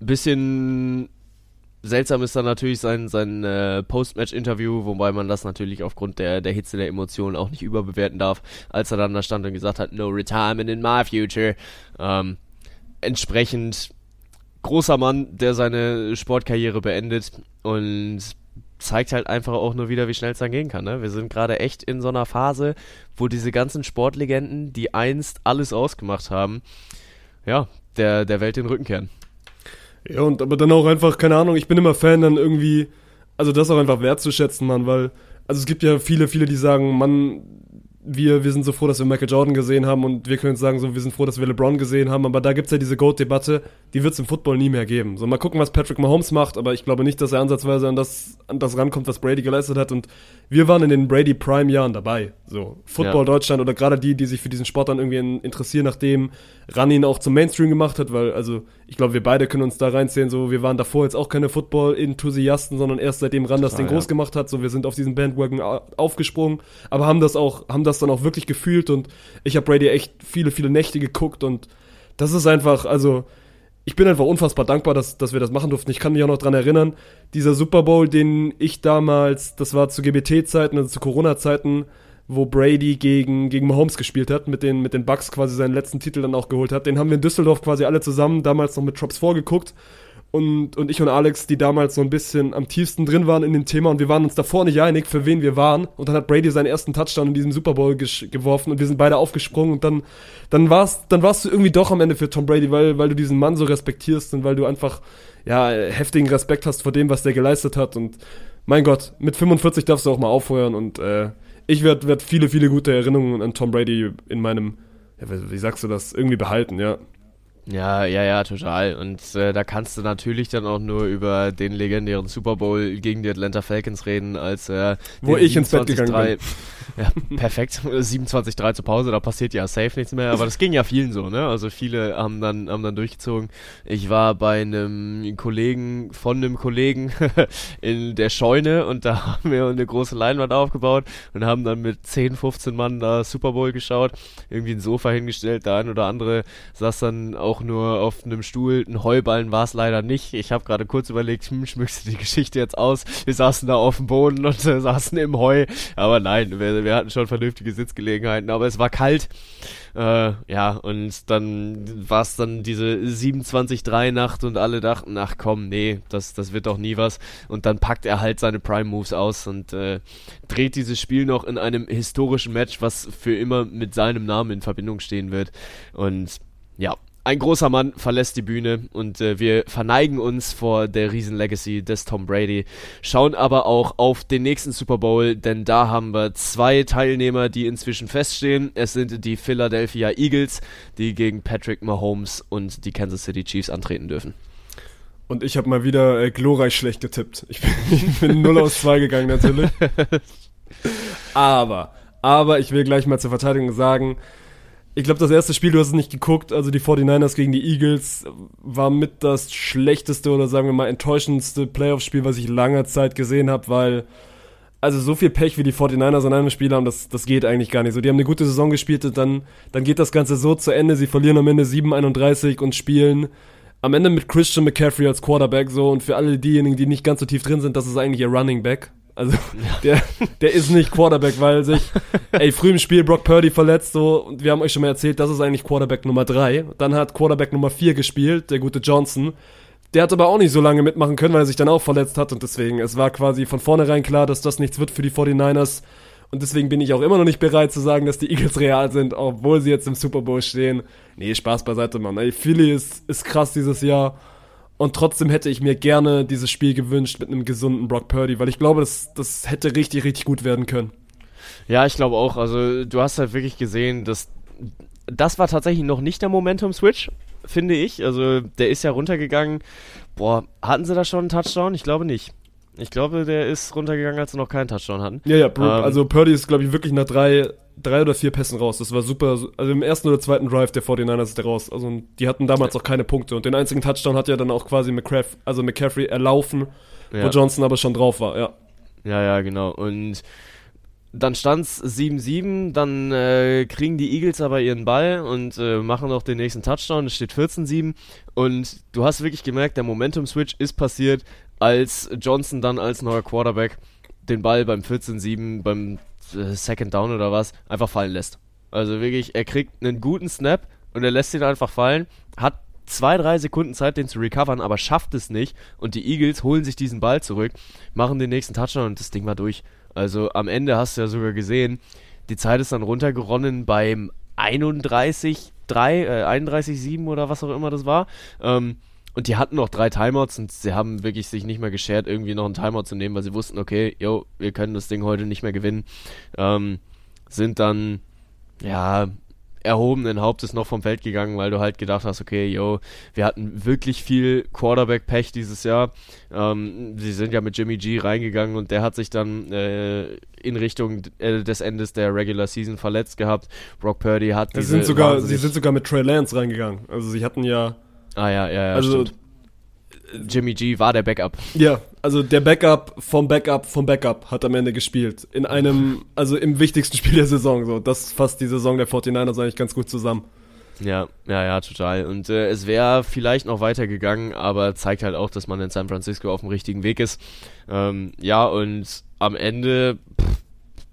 Bisschen Seltsam ist dann natürlich sein, sein äh, Post-Match-Interview, wobei man das natürlich aufgrund der, der Hitze der Emotionen auch nicht überbewerten darf, als er dann da stand und gesagt hat, no retirement in my future. Ähm, entsprechend großer Mann, der seine Sportkarriere beendet und zeigt halt einfach auch nur wieder, wie schnell es dann gehen kann. Ne? Wir sind gerade echt in so einer Phase, wo diese ganzen Sportlegenden, die einst alles ausgemacht haben, ja, der, der Welt den Rücken kehren. Ja, und aber dann auch einfach, keine Ahnung, ich bin immer Fan, dann irgendwie, also das auch einfach wertzuschätzen, Mann, weil, also es gibt ja viele, viele, die sagen, Mann, wir, wir sind so froh, dass wir Michael Jordan gesehen haben und wir können sagen, so, wir sind froh, dass wir LeBron gesehen haben, aber da gibt's ja diese GOAT-Debatte, die wird's im Football nie mehr geben. So, mal gucken, was Patrick Mahomes macht, aber ich glaube nicht, dass er ansatzweise an das, an das rankommt, was Brady geleistet hat und wir waren in den Brady Prime-Jahren dabei. So, Football ja. Deutschland oder gerade die, die sich für diesen Sport dann irgendwie interessieren, nachdem Ran ihn auch zum Mainstream gemacht hat, weil, also, ich glaube, wir beide können uns da reinzählen, so, wir waren davor jetzt auch keine Football-Enthusiasten, sondern erst seitdem Ran das Ding ja. groß gemacht hat, so, wir sind auf diesen Bandwagon aufgesprungen, aber haben das auch, haben das dann auch wirklich gefühlt und ich habe Brady echt viele, viele Nächte geguckt und das ist einfach, also, ich bin einfach unfassbar dankbar, dass, dass wir das machen durften. Ich kann mich auch noch dran erinnern, dieser Super Bowl, den ich damals, das war zu GBT-Zeiten, also zu Corona-Zeiten, wo Brady gegen, gegen Mahomes gespielt hat, mit den, mit den Bucks quasi seinen letzten Titel dann auch geholt hat. Den haben wir in Düsseldorf quasi alle zusammen damals noch mit Trops vorgeguckt und, und ich und Alex, die damals so ein bisschen am tiefsten drin waren in dem Thema und wir waren uns davor nicht einig, für wen wir waren. Und dann hat Brady seinen ersten Touchdown in diesem Super Bowl geworfen und wir sind beide aufgesprungen und dann, dann war's, dann warst du irgendwie doch am Ende für Tom Brady, weil, weil du diesen Mann so respektierst und weil du einfach, ja, heftigen Respekt hast vor dem, was der geleistet hat und mein Gott, mit 45 darfst du auch mal aufhören und, äh, ich werde werd viele, viele gute Erinnerungen an Tom Brady in meinem, ja, wie sagst du das, irgendwie behalten, ja. Ja, ja, ja, total. Und äh, da kannst du natürlich dann auch nur über den legendären Super Bowl gegen die Atlanta Falcons reden, als äh, wo ich ins Bett gegangen bin. Ja, perfekt. <laughs> 27-3 zur Pause, da passiert ja safe nichts mehr. Aber das ging ja vielen so, ne? Also viele haben dann, haben dann durchgezogen. Ich war bei einem Kollegen, von einem Kollegen <laughs> in der Scheune und da haben wir eine große Leinwand aufgebaut und haben dann mit 10, 15 Mann da Super Bowl geschaut. Irgendwie ein Sofa hingestellt, der ein oder andere saß dann auch nur auf einem Stuhl. Ein Heuballen war es leider nicht. Ich habe gerade kurz überlegt, hm, schmückst du die Geschichte jetzt aus? Wir saßen da auf dem Boden und äh, <laughs> saßen im Heu. Aber nein, wir, wir hatten schon vernünftige Sitzgelegenheiten, aber es war kalt. Äh, ja, und dann war es dann diese 27-3-Nacht und alle dachten, ach komm, nee, das, das wird doch nie was. Und dann packt er halt seine Prime-Moves aus und äh, dreht dieses Spiel noch in einem historischen Match, was für immer mit seinem Namen in Verbindung stehen wird. Und ja, ein großer Mann verlässt die Bühne und äh, wir verneigen uns vor der Riesen-Legacy des Tom Brady, schauen aber auch auf den nächsten Super Bowl, denn da haben wir zwei Teilnehmer, die inzwischen feststehen. Es sind die Philadelphia Eagles, die gegen Patrick Mahomes und die Kansas City Chiefs antreten dürfen. Und ich habe mal wieder äh, glorreich schlecht getippt. Ich bin, <laughs> ich bin 0 aus 2 gegangen natürlich. <laughs> aber, aber ich will gleich mal zur Verteidigung sagen, ich glaube, das erste Spiel, du hast es nicht geguckt, also die 49ers gegen die Eagles, war mit das schlechteste oder sagen wir mal enttäuschendste Playoff-Spiel, was ich langer Zeit gesehen habe, weil also so viel Pech wie die 49ers an einem Spiel haben, das, das geht eigentlich gar nicht so. Die haben eine gute Saison gespielt und dann, dann geht das Ganze so zu Ende. Sie verlieren am Ende 7-31 und spielen am Ende mit Christian McCaffrey als Quarterback so und für alle diejenigen, die nicht ganz so tief drin sind, das ist eigentlich ihr Running Back. Also der, der ist nicht Quarterback, weil sich, ey, früh im Spiel Brock Purdy verletzt, so, und wir haben euch schon mal erzählt, das ist eigentlich Quarterback Nummer 3. Dann hat Quarterback Nummer 4 gespielt, der gute Johnson. Der hat aber auch nicht so lange mitmachen können, weil er sich dann auch verletzt hat und deswegen, es war quasi von vornherein klar, dass das nichts wird für die 49ers. Und deswegen bin ich auch immer noch nicht bereit zu sagen, dass die Eagles real sind, obwohl sie jetzt im Super Bowl stehen. Nee, Spaß beiseite, Mann. Ey, Philly ist, ist krass dieses Jahr. Und trotzdem hätte ich mir gerne dieses Spiel gewünscht mit einem gesunden Brock Purdy, weil ich glaube, das, das hätte richtig, richtig gut werden können. Ja, ich glaube auch. Also du hast halt wirklich gesehen, dass das war tatsächlich noch nicht der Momentum-Switch, finde ich. Also der ist ja runtergegangen. Boah, hatten sie da schon einen Touchdown? Ich glaube nicht. Ich glaube, der ist runtergegangen, als sie noch keinen Touchdown hatten. Ja, ja, ähm, also Purdy ist, glaube ich, wirklich nach drei, drei oder vier Pässen raus. Das war super. Also im ersten oder zweiten Drive der 49ers ist der raus. Also die hatten damals auch keine Punkte. Und den einzigen Touchdown hat ja dann auch quasi McCaff also McCaffrey erlaufen, ja. wo Johnson aber schon drauf war, ja. Ja, ja, genau. Und dann stand es 7-7, dann äh, kriegen die Eagles aber ihren Ball und äh, machen auch den nächsten Touchdown. Es steht 14-7 und du hast wirklich gemerkt, der Momentum-Switch ist passiert als Johnson dann als neuer Quarterback den Ball beim 14-7, beim Second Down oder was, einfach fallen lässt. Also wirklich, er kriegt einen guten Snap und er lässt ihn einfach fallen, hat zwei, drei Sekunden Zeit, den zu recovern, aber schafft es nicht. Und die Eagles holen sich diesen Ball zurück, machen den nächsten Touchdown und das Ding war durch. Also am Ende hast du ja sogar gesehen, die Zeit ist dann runtergeronnen beim 31, 3, äh, 31, 7 oder was auch immer das war. Ähm, und die hatten noch drei Timeouts und sie haben wirklich sich nicht mehr geschert, irgendwie noch einen Timeout zu nehmen, weil sie wussten, okay, yo, wir können das Ding heute nicht mehr gewinnen. Ähm, sind dann, ja, erhobenen Hauptes noch vom Feld gegangen, weil du halt gedacht hast, okay, yo, wir hatten wirklich viel Quarterback-Pech dieses Jahr. Ähm, sie sind ja mit Jimmy G reingegangen und der hat sich dann äh, in Richtung äh, des Endes der Regular Season verletzt gehabt. Brock Purdy hat diese sind sogar, Sie sind sogar mit Trey Lance reingegangen. Also sie hatten ja Ah ja, ja, ja. Also stimmt. Jimmy G war der Backup. Ja, also der Backup vom Backup vom Backup hat am Ende gespielt. In einem, also im wichtigsten Spiel der Saison. So, das fasst die Saison der 49ers eigentlich ganz gut zusammen. Ja, ja, ja, total. Und äh, es wäre vielleicht noch weitergegangen, aber zeigt halt auch, dass man in San Francisco auf dem richtigen Weg ist. Ähm, ja, und am Ende,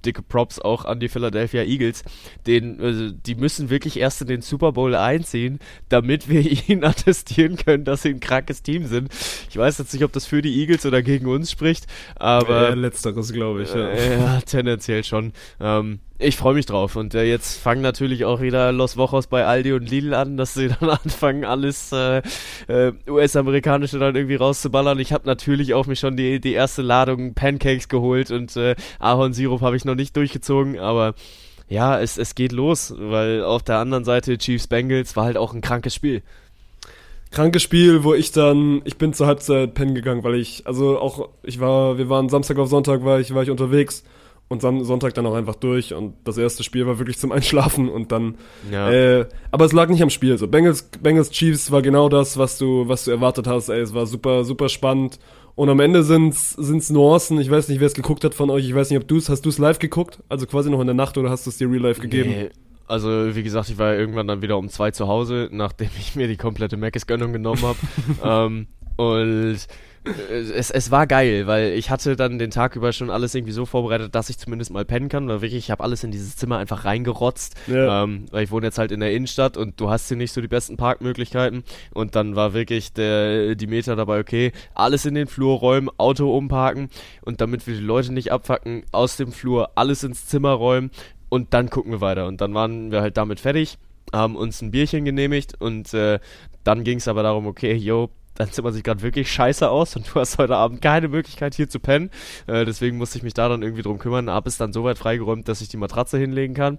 dicke Props auch an die Philadelphia Eagles. Den, also, die müssen wirklich erst in den Super Bowl einziehen, damit wir <laughs> ihnen attestieren können, dass sie ein krankes Team sind. Ich weiß jetzt nicht, ob das für die Eagles oder gegen uns spricht, aber. Äh, letzteres, glaube ich. Ja. Äh, ja, tendenziell schon. Ähm, ich freue mich drauf. Und äh, jetzt fangen natürlich auch wieder Los Wochos bei Aldi und Lidl an, dass sie <laughs> dann anfangen, alles äh, äh, US-amerikanische dann irgendwie rauszuballern. Ich habe natürlich auch mich schon die, die erste Ladung Pancakes geholt und äh, Ahornsirup habe ich noch nicht durchgezogen, aber ja, es, es geht los, weil auf der anderen Seite Chiefs Bengals war halt auch ein krankes Spiel. krankes Spiel, wo ich dann, ich bin zur Halbzeit pennen gegangen, weil ich, also auch, ich war, wir waren Samstag auf Sonntag, war ich, war ich unterwegs und Sam Sonntag dann auch einfach durch und das erste Spiel war wirklich zum Einschlafen und dann, Ja. äh, aber es lag nicht am Spiel, so Bengals, Bengals Chiefs war genau das, was du, was du erwartet hast, ey, es war super, super spannend. Und am Ende sind's, sind's Nuancen, ich weiß nicht, wer es geguckt hat von euch, ich weiß nicht, ob du's, hast du's live geguckt, also quasi noch in der Nacht oder hast du es dir real life gegeben? Nee, also wie gesagt, ich war ja irgendwann dann wieder um zwei zu Hause, nachdem ich mir die komplette Macis-Gönnung genommen habe. <laughs> ähm, und es, es war geil, weil ich hatte dann den Tag über schon alles irgendwie so vorbereitet, dass ich zumindest mal pennen kann. Weil wirklich, ich habe alles in dieses Zimmer einfach reingerotzt. Ja. Ähm, weil ich wohne jetzt halt in der Innenstadt und du hast hier nicht so die besten Parkmöglichkeiten. Und dann war wirklich der, die Meter dabei, okay, alles in den Flur räumen, Auto umparken und damit wir die Leute nicht abfacken, aus dem Flur alles ins Zimmer räumen und dann gucken wir weiter. Und dann waren wir halt damit fertig, haben uns ein Bierchen genehmigt und äh, dann ging es aber darum, okay, yo, dein Zimmer sieht gerade wirklich scheiße aus und du hast heute Abend keine Möglichkeit hier zu pennen. Äh, deswegen musste ich mich da dann irgendwie drum kümmern. Hab es dann soweit freigeräumt, dass ich die Matratze hinlegen kann.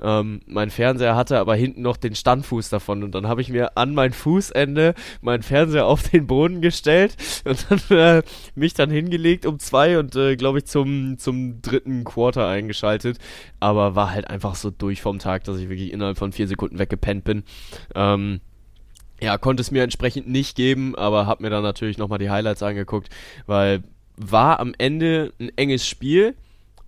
Ähm, mein Fernseher hatte aber hinten noch den Standfuß davon und dann habe ich mir an mein Fußende meinen Fernseher auf den Boden gestellt und dann <laughs> äh, mich dann hingelegt um zwei und äh, glaube ich zum, zum dritten Quarter eingeschaltet. Aber war halt einfach so durch vom Tag, dass ich wirklich innerhalb von vier Sekunden weggepennt bin. Ähm, ja, konnte es mir entsprechend nicht geben, aber habe mir dann natürlich nochmal die Highlights angeguckt, weil war am Ende ein enges Spiel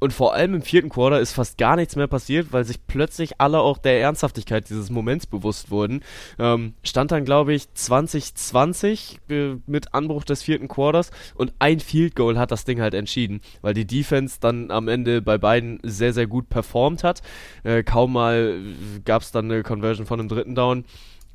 und vor allem im vierten Quarter ist fast gar nichts mehr passiert, weil sich plötzlich alle auch der Ernsthaftigkeit dieses Moments bewusst wurden. Ähm, stand dann, glaube ich, 2020 äh, mit Anbruch des vierten Quarters und ein Field Goal hat das Ding halt entschieden, weil die Defense dann am Ende bei beiden sehr, sehr gut performt hat. Äh, kaum mal gab es dann eine Conversion von einem dritten Down.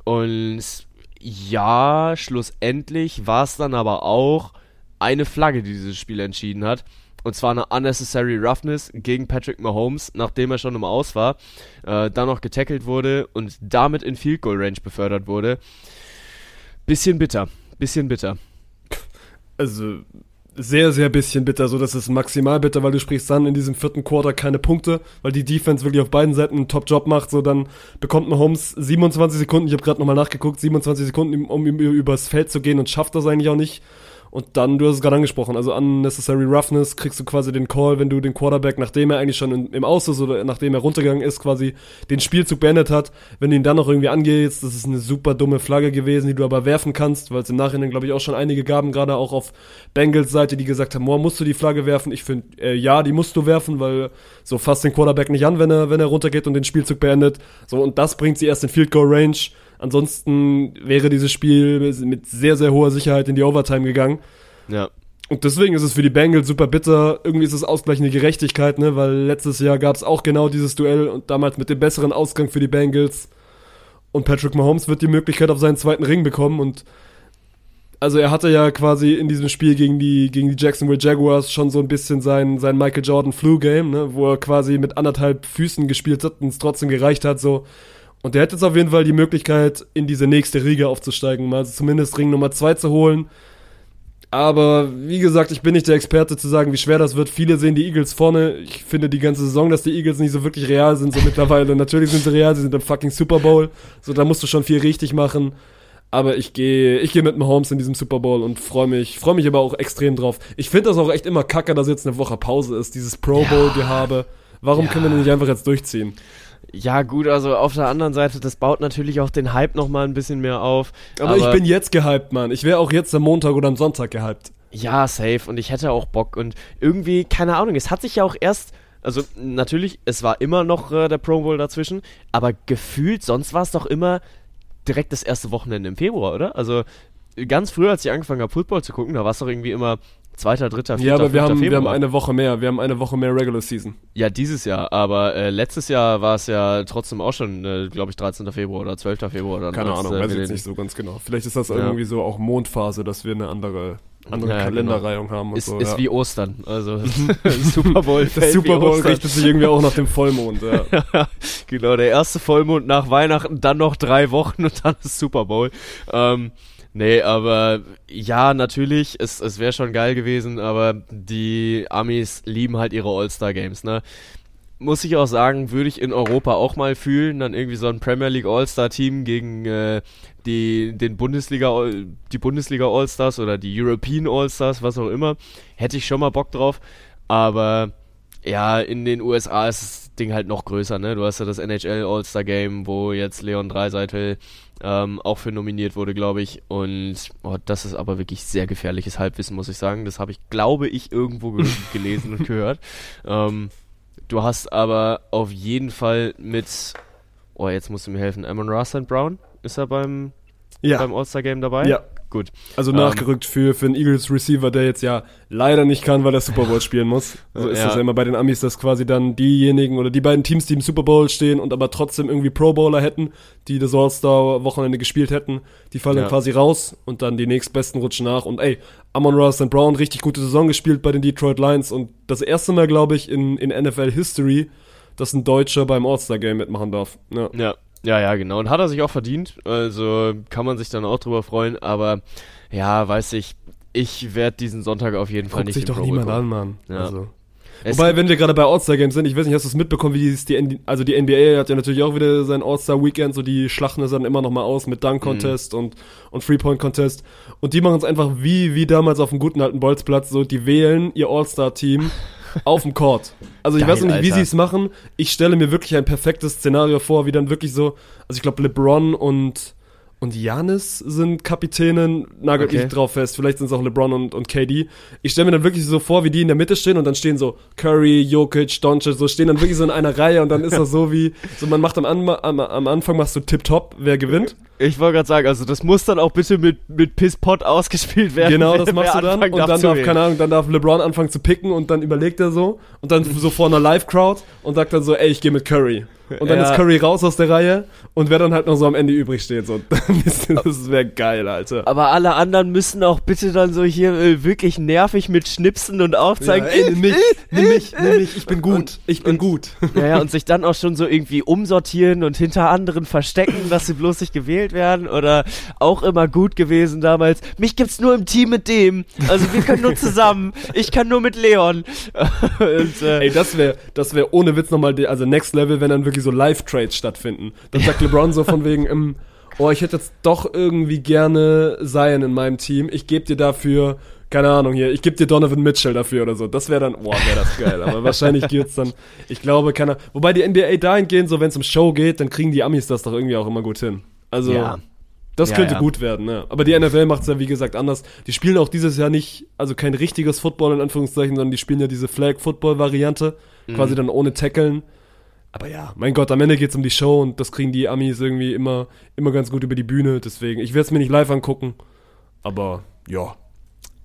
Und ja, schlussendlich war es dann aber auch eine Flagge, die dieses Spiel entschieden hat. Und zwar eine Unnecessary Roughness gegen Patrick Mahomes, nachdem er schon im Aus war, äh, dann noch getackelt wurde und damit in Field Goal Range befördert wurde. Bisschen bitter, bisschen bitter. also sehr, sehr bisschen bitter, so dass es maximal bitter, weil du sprichst dann in diesem vierten Quarter keine Punkte, weil die Defense wirklich auf beiden Seiten einen Top-Job macht, so dann bekommt Mahomes 27 Sekunden, ich habe gerade nochmal nachgeguckt, 27 Sekunden, um, um übers Feld zu gehen und schafft das eigentlich auch nicht. Und dann, du hast es gerade angesprochen, also unnecessary roughness, kriegst du quasi den Call, wenn du den Quarterback, nachdem er eigentlich schon im Aus ist oder nachdem er runtergegangen ist, quasi den Spielzug beendet hat, wenn du ihn dann noch irgendwie angehst, das ist eine super dumme Flagge gewesen, die du aber werfen kannst, weil es im Nachhinein, glaube ich, auch schon einige gaben, gerade auch auf Bengals Seite, die gesagt haben, boah, musst du die Flagge werfen? Ich finde, äh, ja, die musst du werfen, weil so fasst den Quarterback nicht an, wenn er, wenn er runtergeht und den Spielzug beendet. So, und das bringt sie erst in Field Goal Range. Ansonsten wäre dieses Spiel mit sehr, sehr hoher Sicherheit in die Overtime gegangen. Ja. Und deswegen ist es für die Bengals super bitter. Irgendwie ist es ausgleichende Gerechtigkeit, ne? Weil letztes Jahr gab es auch genau dieses Duell und damals mit dem besseren Ausgang für die Bengals. Und Patrick Mahomes wird die Möglichkeit auf seinen zweiten Ring bekommen und also er hatte ja quasi in diesem Spiel gegen die, gegen die Jacksonville Jaguars schon so ein bisschen sein, sein Michael Jordan Flu-Game, ne, wo er quasi mit anderthalb Füßen gespielt hat und es trotzdem gereicht hat, so. Und der hätte jetzt auf jeden Fall die Möglichkeit, in diese nächste Riege aufzusteigen, also zumindest Ring Nummer zwei zu holen. Aber wie gesagt, ich bin nicht der Experte zu sagen, wie schwer das wird. Viele sehen die Eagles vorne. Ich finde die ganze Saison, dass die Eagles nicht so wirklich real sind, so mittlerweile. <laughs> Natürlich sind sie real, sie sind im fucking Super Bowl. So, da musst du schon viel richtig machen. Aber ich gehe ich gehe mit Mahomes in diesem Super Bowl und freue mich, freue mich aber auch extrem drauf. Ich finde das auch echt immer kacke, dass jetzt eine Woche Pause ist, dieses Pro Bowl Gehabe. Warum Ja. können wir denn nicht einfach jetzt durchziehen? Ja, gut, also auf der anderen Seite, das baut natürlich auch den Hype nochmal ein bisschen mehr auf. Aber, ich bin jetzt gehypt, Mann. Ich wäre auch jetzt am Montag oder am Sonntag gehypt. Ja, safe. Und ich hätte auch Bock. Und irgendwie, keine Ahnung, es hat sich ja auch erst. Also, natürlich, es war immer noch äh, der Pro Bowl dazwischen, aber gefühlt, sonst war es doch immer direkt das erste Wochenende im Februar, oder? Also, ganz früher, als ich angefangen habe, Football zu gucken, da war es doch irgendwie immer zweiter, dritter, vierter, Ja, aber wir haben, wir haben eine Woche mehr. Wir haben eine Woche mehr Regular Season. ja, dieses Jahr, aber äh, letztes Jahr war es ja trotzdem auch schon, äh, glaube ich, 13. Februar oder 12. Februar. Dann, Keine als, Ahnung, äh, weiß jetzt nicht so ganz genau. Vielleicht ist das Ja. irgendwie so auch Mondphase, dass wir eine andere, andere Ja, Kalenderreihung haben und Ist, so. ist ja. wie Ostern. Also <laughs> <laughs> Super Bowl. das Super Bowl richtet sich irgendwie auch nach dem Vollmond. <laughs> Ja. genau, der erste Vollmond nach Weihnachten, dann noch drei Wochen und dann ist Super Bowl. Ähm, nee, aber ja, natürlich, es, es wäre schon geil gewesen, aber die Amis lieben halt ihre All-Star-Games, ne? muss ich auch sagen, würde ich in Europa auch mal fühlen, dann irgendwie so ein Premier League All-Star-Team gegen äh, die, den Bundesliga, die Bundesliga All-Stars oder die European All-Stars, was auch immer, hätte ich schon mal Bock drauf. Aber ja, in den USA ist das Ding halt noch größer, ne? Du hast ja das NHL All-Star Game, wo jetzt Leon Dreiseitel ähm, auch für nominiert wurde, glaube ich. Und oh, das ist aber wirklich sehr gefährliches Halbwissen, muss ich sagen. Das habe ich, glaube ich, irgendwo ge <laughs> gelesen und gehört. Ähm, du hast aber auf jeden Fall mit, oh, jetzt musst du mir helfen, Amon Ross Brown ist er beim, Ja. beim All-Star Game dabei? Ja. Gut. Also Ähm, nachgerückt für, für einen Eagles Receiver, der jetzt ja leider nicht kann, weil er Super Bowl <laughs> spielen muss. So ist Ja. das ja immer bei den Amis, dass quasi dann diejenigen oder die beiden Teams, die im Super Bowl stehen und aber trotzdem irgendwie Pro Bowler hätten, die das All-Star-Wochenende gespielt hätten, die fallen Ja. dann quasi raus und dann die nächstbesten rutschen nach. Und ey, Amon Ross Brown, richtig gute Saison gespielt bei den Detroit Lions und das erste Mal, glaube ich, in, in NFL-History, dass ein Deutscher beim All-Star-Game mitmachen darf. Ja. Ja, ja, ja, genau. Und hat er sich auch verdient. Also kann man sich dann auch drüber freuen. Aber ja, weiß ich, ich werde diesen Sonntag auf jeden Fall Guckt nicht sich doch Pro niemand gucken. an, Mann. Ja. Also. Wobei, wenn wir gerade bei All-Star-Games sind, ich weiß nicht, hast du es mitbekommen, wie es die, also die NBA hat ja natürlich auch wieder sein All-Star-Weekend, so die schlachten es dann immer noch mal aus mit Dunk-Contest Mhm. und, und Three-Point-Contest. Und die machen es einfach wie, wie damals auf dem guten alten Bolzplatz, so, die wählen ihr All-Star-Team auf dem Court. Also ich Geil, weiß noch nicht, wie sie es machen. Ich stelle mir wirklich ein perfektes Szenario vor, wie dann wirklich so, also ich glaube LeBron und und Janis sind Kapitänen, nagelt Okay. mich drauf fest. Vielleicht sind es auch LeBron und, und KD. Ich stelle mir dann wirklich so vor, wie die in der Mitte stehen und dann stehen so Curry, Jokic, Doncic, so stehen dann wirklich so in einer Reihe und dann ist das so wie, so man macht am, An am, am Anfang machst du Tip-Top, wer gewinnt. Ich wollte gerade sagen, also das muss dann auch bitte mit, mit Piss-Pot ausgespielt werden. Genau, das machst du dann. Und dann darf, wählen. keine Ahnung, dann darf LeBron anfangen zu picken und dann überlegt er so und dann so vor einer Live-Crowd und sagt dann so, ey, ich gehe mit Curry. Und dann Ja. ist Curry raus aus der Reihe und wer dann halt noch so am Ende übrig steht. So. <laughs> das wäre geil, Alter. Aber alle anderen müssen auch bitte dann so hier äh, wirklich nervig mit Schnipsen und aufzeigen. Ja, ey, nimm mich, nimm mich, nimm mich, ich bin gut, ich bin gut. Ja, ja, und <laughs> sich dann auch schon so irgendwie umsortieren und hinter anderen verstecken, dass sie bloß nicht gewählt werden oder auch immer gut gewesen damals. Mich gibt's nur im Team mit dem. Also wir können nur zusammen. Ich kann nur mit Leon. <laughs> und, äh, Ey, das wäre, das wäre ohne Witz nochmal, die- also Next Level, wenn dann wirklich so Live-Trades stattfinden. Dann sagt LeBron so von <laughs> wegen, ähm, oh, ich hätte jetzt doch irgendwie gerne Zion in meinem Team. Ich gebe dir dafür, keine Ahnung hier, ich gebe dir Donovan Mitchell dafür oder so. Das wäre dann, boah, wäre das geil. Aber <laughs> wahrscheinlich gibt's dann, ich glaube, keiner. Wobei die NBA dahingehend, so wenn es um Show geht, dann kriegen die Amis das doch irgendwie auch immer gut hin. Also. Ja. Das Ja, könnte ja. gut werden, ne? Aber die NFL macht es ja, wie gesagt, anders. Die spielen auch dieses Jahr nicht, also kein richtiges Football in Anführungszeichen, sondern die spielen ja diese Flag-Football-Variante, Mhm. quasi dann ohne Tackeln. Aber ja, mein Gott, am Ende geht's um die Show und das kriegen die Amis irgendwie immer, immer ganz gut über die Bühne. Deswegen, ich werde es mir nicht live angucken. Aber ja.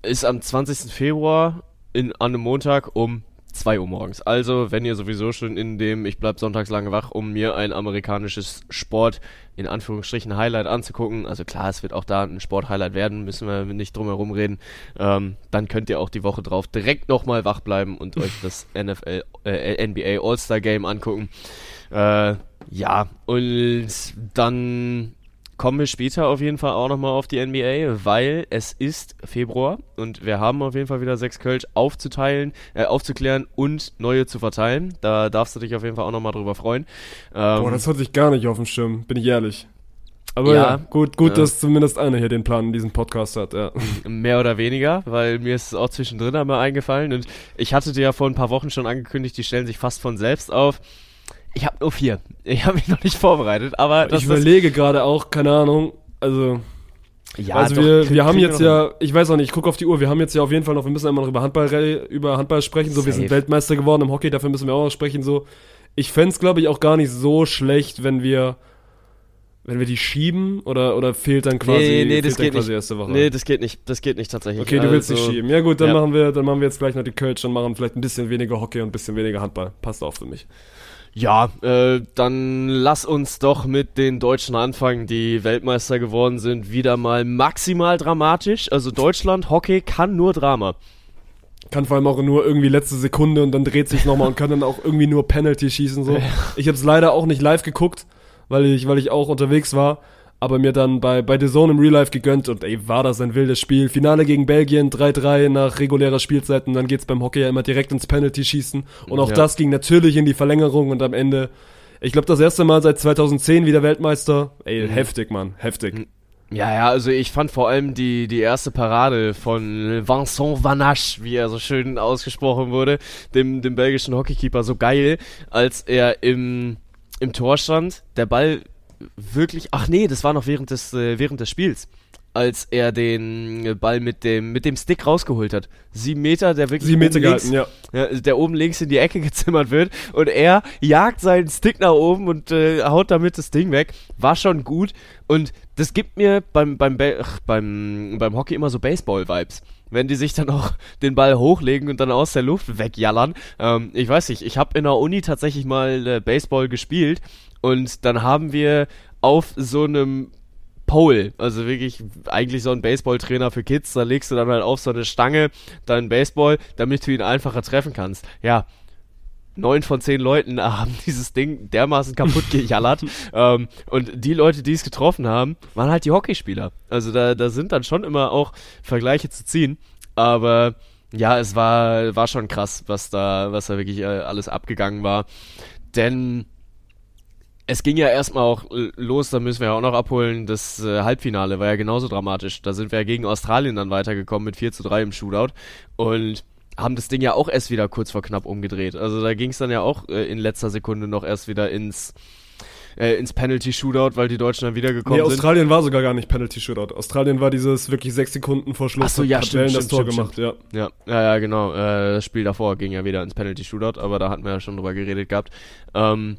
ist am 20. Februar in, an einem Montag um 2 Uhr morgens. Also, wenn ihr sowieso schon in dem Ich bleib sonntags lange wach, um mir ein amerikanisches Sport, in Anführungsstrichen, Highlight anzugucken. Also klar, es wird auch da ein Sport-Highlight werden, müssen wir nicht drum herum reden. Ähm, dann könnt ihr auch die Woche drauf direkt nochmal wach bleiben und <laughs> euch das NFL, äh, NBA All-Star Game angucken. Äh, ja, und dann kommen wir später auf jeden Fall auch nochmal auf die NBA, weil es ist Februar und wir haben auf jeden Fall wieder sechs Kölsch aufzuteilen, äh, aufzuklären und neue zu verteilen. Da darfst du dich auf jeden Fall auch nochmal drüber freuen. Ähm, Boah, das hatte ich gar nicht auf dem Schirm, bin ich ehrlich. Aber ja, Ja, gut, gut, ja. dass zumindest einer hier den Plan in diesem Podcast hat, ja. Mehr oder weniger, weil mir ist es auch zwischendrin einmal eingefallen und ich hatte dir ja vor ein paar Wochen schon angekündigt, die stellen sich fast von selbst auf. Ich habe nur vier. Ich habe mich noch nicht vorbereitet, aber ich überlege gerade auch, keine Ahnung, also ja, also doch, wir, wir haben jetzt ja, ich weiß auch nicht, ich gucke auf die Uhr, wir haben jetzt ja auf jeden Fall noch, wir müssen einmal noch über Handball, über Handball sprechen, so wir sind Safe. Weltmeister geworden im Hockey, dafür müssen wir auch noch sprechen, so. Ich fänd's, glaube ich, auch gar nicht so schlecht, wenn wir, wenn wir die schieben, oder, oder fehlt dann quasi, Nee, nee, das dann geht quasi nicht. erste Woche. Nee, das geht nicht. Das geht nicht tatsächlich. okay, du willst nicht Also, schieben. Ja gut, dann ja. machen wir, dann machen wir jetzt gleich noch die Kölsch und machen vielleicht ein bisschen weniger Hockey und ein bisschen weniger Handball. Passt auch für mich. Ja, äh, dann lass uns doch mit den Deutschen anfangen, die Weltmeister geworden sind. Wieder mal maximal dramatisch. Also Deutschland, Hockey kann nur Drama. Kann vor allem auch nur irgendwie letzte Sekunde und dann dreht sich nochmal und kann dann auch irgendwie nur Penalty schießen. So. Ich habe es leider auch nicht live geguckt, weil ich, weil ich auch unterwegs war. Aber mir dann bei, bei The Zone im Real Life gegönnt und ey, war das ein wildes Spiel. Finale gegen Belgien, 3-3 nach regulärer Spielzeit und dann geht's beim Hockey ja immer direkt ins Penalty-Schießen und auch Ja. das ging natürlich in die Verlängerung und am Ende, ich glaube das erste Mal seit 2010 wieder Weltmeister. Ey, heftig, Mann, heftig. Ja, ja, also ich fand vor allem die, die erste Parade von Vincent Vanache, wie er so schön ausgesprochen wurde, dem, dem belgischen Hockeykeeper, so geil, als er im, im Tor stand, der Ball wirklich, ach nee, das war noch während des, äh, während des Spiels, als er den Ball mit dem, mit dem Stick rausgeholt hat. Sieben Meter, der wirklich Sieben Meter oben links- gehalten, ja. ja, der oben links in die Ecke <laughs> gezimmert wird und er jagt seinen Stick nach oben und äh, haut damit das Ding weg. War schon gut und das gibt mir beim, beim, ach, beim, beim Hockey immer so Baseball-Vibes. Wenn die sich dann auch <laughs> den Ball hochlegen und dann aus der Luft wegjallern. Ähm, ich weiß nicht, ich habe in der Uni tatsächlich mal äh, Baseball gespielt und dann haben wir auf so einem Pole, also wirklich eigentlich so ein Baseballtrainer für Kids, da legst du dann halt auf so eine Stange deinen Baseball, damit du ihn einfacher treffen kannst. Ja, neun von zehn Leuten <laughs> haben dieses Ding dermaßen kaputt gejallert. <laughs> ähm, und die Leute, die es getroffen haben, waren halt die Hockeyspieler. Also da, da sind dann schon immer auch Vergleiche zu ziehen. Aber ja, es war, war schon krass, was da, was da wirklich äh, alles abgegangen war. Denn es ging ja erstmal auch los, da müssen wir ja auch noch abholen. Das äh, Halbfinale war ja genauso dramatisch. Da sind wir ja gegen Australien dann weitergekommen mit 4 zu 3 im Shootout und haben das Ding ja auch erst wieder kurz vor knapp umgedreht. Also da ging es dann ja auch äh, in letzter Sekunde noch erst wieder ins, äh, ins Penalty-Shootout, weil die Deutschen dann wiedergekommen Nee, sind. Australien war sogar gar nicht Penalty Shootout. Australien war dieses wirklich sechs Sekunden vor Schluss. Ach so, ja, stimmt, Wellen das stimmt, Tor stimmt, gemacht, ja. Ja, ja, ja, genau. Äh, das Spiel davor ging ja wieder ins Penalty-Shootout, aber da hatten wir ja schon drüber geredet gehabt. Ähm,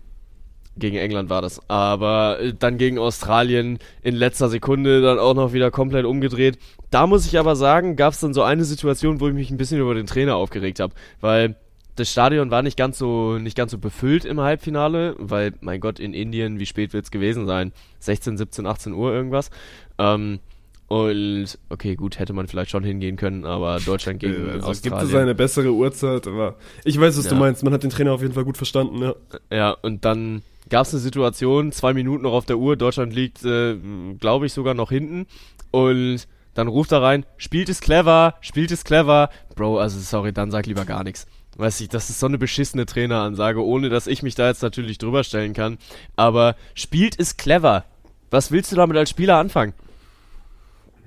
gegen England war das. Aber äh, dann gegen Australien in letzter Sekunde dann auch noch wieder komplett umgedreht. Da muss ich aber sagen, gab es dann so eine Situation, wo ich mich ein bisschen über den Trainer aufgeregt habe, weil das Stadion war nicht ganz so nicht ganz so befüllt im Halbfinale, weil mein Gott in Indien, wie spät wird's gewesen sein? 16, 17, 18 Uhr irgendwas. Ähm, und okay, gut, hätte man vielleicht schon hingehen können, aber Deutschland gegen <laughs> Also, gibt Australien. es eine bessere Uhrzeit, aber ich weiß, was du Ja. meinst. Man hat den Trainer auf jeden Fall gut verstanden, ja. Ja, und dann gab es eine Situation, zwei Minuten noch auf der Uhr, Deutschland liegt, äh, glaube ich, sogar noch hinten. Und dann ruft er rein, spielt es clever, spielt es clever. Bro, also sorry, dann sag lieber gar nichts. Weiß ich, das ist so eine beschissene Traineransage, ohne dass ich mich da jetzt natürlich drüber stellen kann. Aber spielt es clever. Was willst du damit als Spieler anfangen?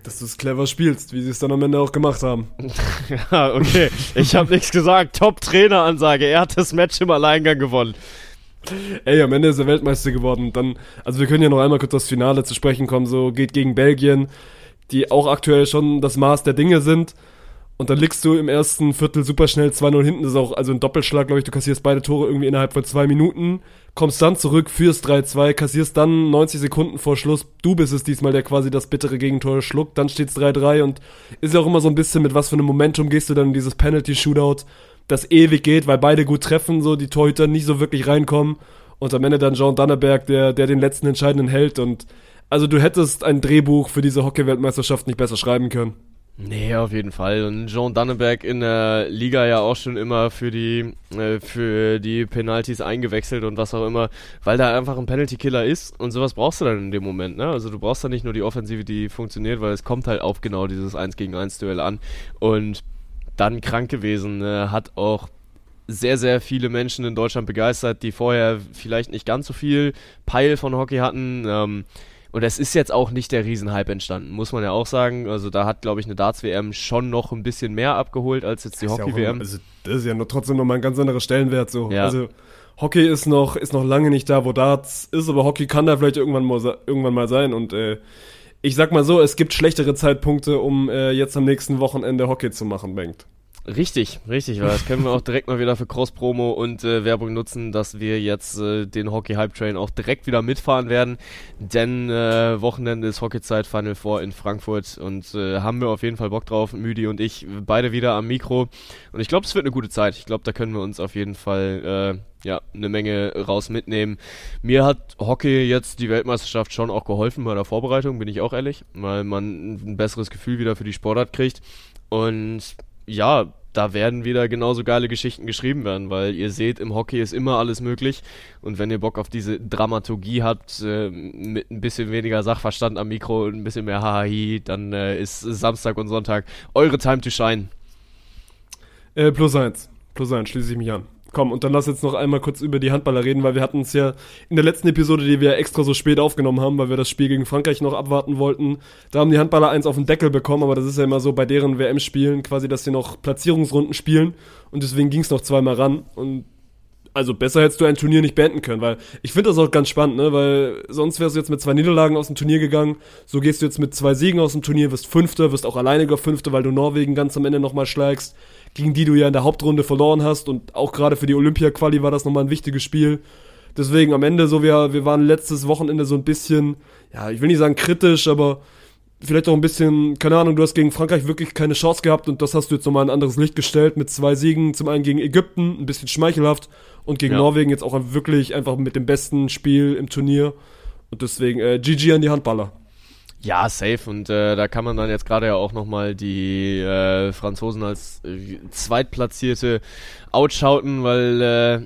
Dass du es clever spielst, wie sie es dann am Ende auch gemacht haben. <laughs> Ja, okay. Ich habe nichts gesagt. Top-Traineransage. Er hat das Match im Alleingang gewonnen. Ey, am Ende ist er Weltmeister geworden. Dann, also wir können ja noch einmal kurz aufs Finale zu sprechen kommen. So geht gegen Belgien, die auch aktuell schon das Maß der Dinge sind. Und dann liegst du im ersten Viertel super schnell 2-0 hinten. Das ist auch also ein Doppelschlag, glaube ich. Du kassierst beide Tore irgendwie innerhalb von zwei Minuten. Kommst dann zurück, führst 3-2, kassierst dann 90 Sekunden vor Schluss. Du bist es diesmal, der quasi das bittere Gegentor schluckt. Dann steht's 3-3 und ist ja auch immer so ein bisschen mit was für einem Momentum gehst du dann in dieses Penalty-Shootout, das ewig geht, weil beide gut treffen, so die Torhüter nicht so wirklich reinkommen. Und am Ende dann Jean Danneberg, der, der den letzten entscheidenden hält. Und also du hättest ein Drehbuch für diese Hockey-Weltmeisterschaft nicht besser schreiben können. Nee, auf jeden Fall. Und Jean Danneberg in der Liga ja auch schon immer für die, äh, für die Penalties eingewechselt und was auch immer, weil da einfach ein Penalty-Killer ist und sowas brauchst du dann in dem Moment, ne? Also du brauchst dann nicht nur die Offensive, die funktioniert, weil es kommt halt auf genau dieses 1 gegen 1 Duell an und dann krank gewesen, äh, hat auch sehr, sehr viele Menschen in Deutschland begeistert, die vorher vielleicht nicht ganz so viel Peil von Hockey hatten. Ähm, und es ist jetzt auch nicht der Riesenhype entstanden, muss man ja auch sagen. Also da hat, glaube ich, eine Darts-WM schon noch ein bisschen mehr abgeholt als jetzt die ja Hockey-WM. immer- Also, das ist ja noch trotzdem noch mal ein ganz anderer Stellenwert so. Ja. Also Hockey ist noch, ist noch lange nicht da, wo Darts ist, aber Hockey kann da vielleicht irgendwann mal, irgendwann mal sein. Und äh, ich sag mal so, es gibt schlechtere Zeitpunkte, um äh, jetzt am nächsten Wochenende Hockey zu machen, Bengt. Richtig, richtig, weil das können wir auch direkt mal wieder für Cross-Promo und äh, Werbung nutzen, dass wir jetzt äh, den Hockey-Hype-Train auch direkt wieder mitfahren werden, denn äh, Wochenende ist Hockeyzeit Final Four in Frankfurt und äh, haben wir auf jeden Fall Bock drauf, Müdi und ich, beide wieder am Mikro und ich glaube, es wird eine gute Zeit. Ich glaube, da können wir uns auf jeden Fall äh, ja, eine Menge raus mitnehmen. Mir hat Hockey jetzt die Weltmeisterschaft schon auch geholfen bei der Vorbereitung, bin ich auch ehrlich, weil man ein besseres Gefühl wieder für die Sportart kriegt und ja, da werden wieder genauso geile Geschichten geschrieben werden, weil ihr seht, im Hockey ist immer alles möglich. Und wenn ihr Bock auf diese Dramaturgie habt, äh, mit ein bisschen weniger Sachverstand am Mikro und ein bisschen mehr Hahahi, dann äh, ist Samstag und Sonntag eure Time to shine. Äh, plus eins. Plus eins, schließe ich mich an. Komm, und dann lass jetzt noch einmal kurz über die Handballer reden, weil wir hatten es ja in der letzten Episode, die wir extra so spät aufgenommen haben, weil wir das Spiel gegen Frankreich noch abwarten wollten. Da haben die Handballer eins auf den Deckel bekommen, aber das ist ja immer so bei deren WM-Spielen quasi, dass sie noch Platzierungsrunden spielen und deswegen ging es noch zweimal ran und also besser hättest du ein Turnier nicht beenden können, weil ich finde das auch ganz spannend, ne? Weil sonst wärst du jetzt mit zwei Niederlagen aus dem Turnier gegangen, so gehst du jetzt mit zwei Siegen aus dem Turnier, wirst Fünfter, wirst auch alleiniger Fünfter, weil du Norwegen ganz am Ende nochmal schlägst, gegen die du ja in der Hauptrunde verloren hast und auch gerade für die Olympia-Quali war das nochmal ein wichtiges Spiel. Deswegen am Ende so, wir, wir waren letztes Wochenende so ein bisschen, ja, ich will nicht sagen kritisch, aber vielleicht auch ein bisschen, keine Ahnung, du hast gegen Frankreich wirklich keine Chance gehabt und das hast du jetzt nochmal ein anderes Licht gestellt mit zwei Siegen, zum einen gegen Ägypten, ein bisschen schmeichelhaft und gegen ja. Norwegen jetzt auch wirklich einfach mit dem besten Spiel im Turnier und deswegen äh, GG an die Handballer. Ja, safe. Und äh, da kann man dann jetzt gerade ja auch nochmal die äh, Franzosen als äh, Zweitplatzierte outschauten, weil äh,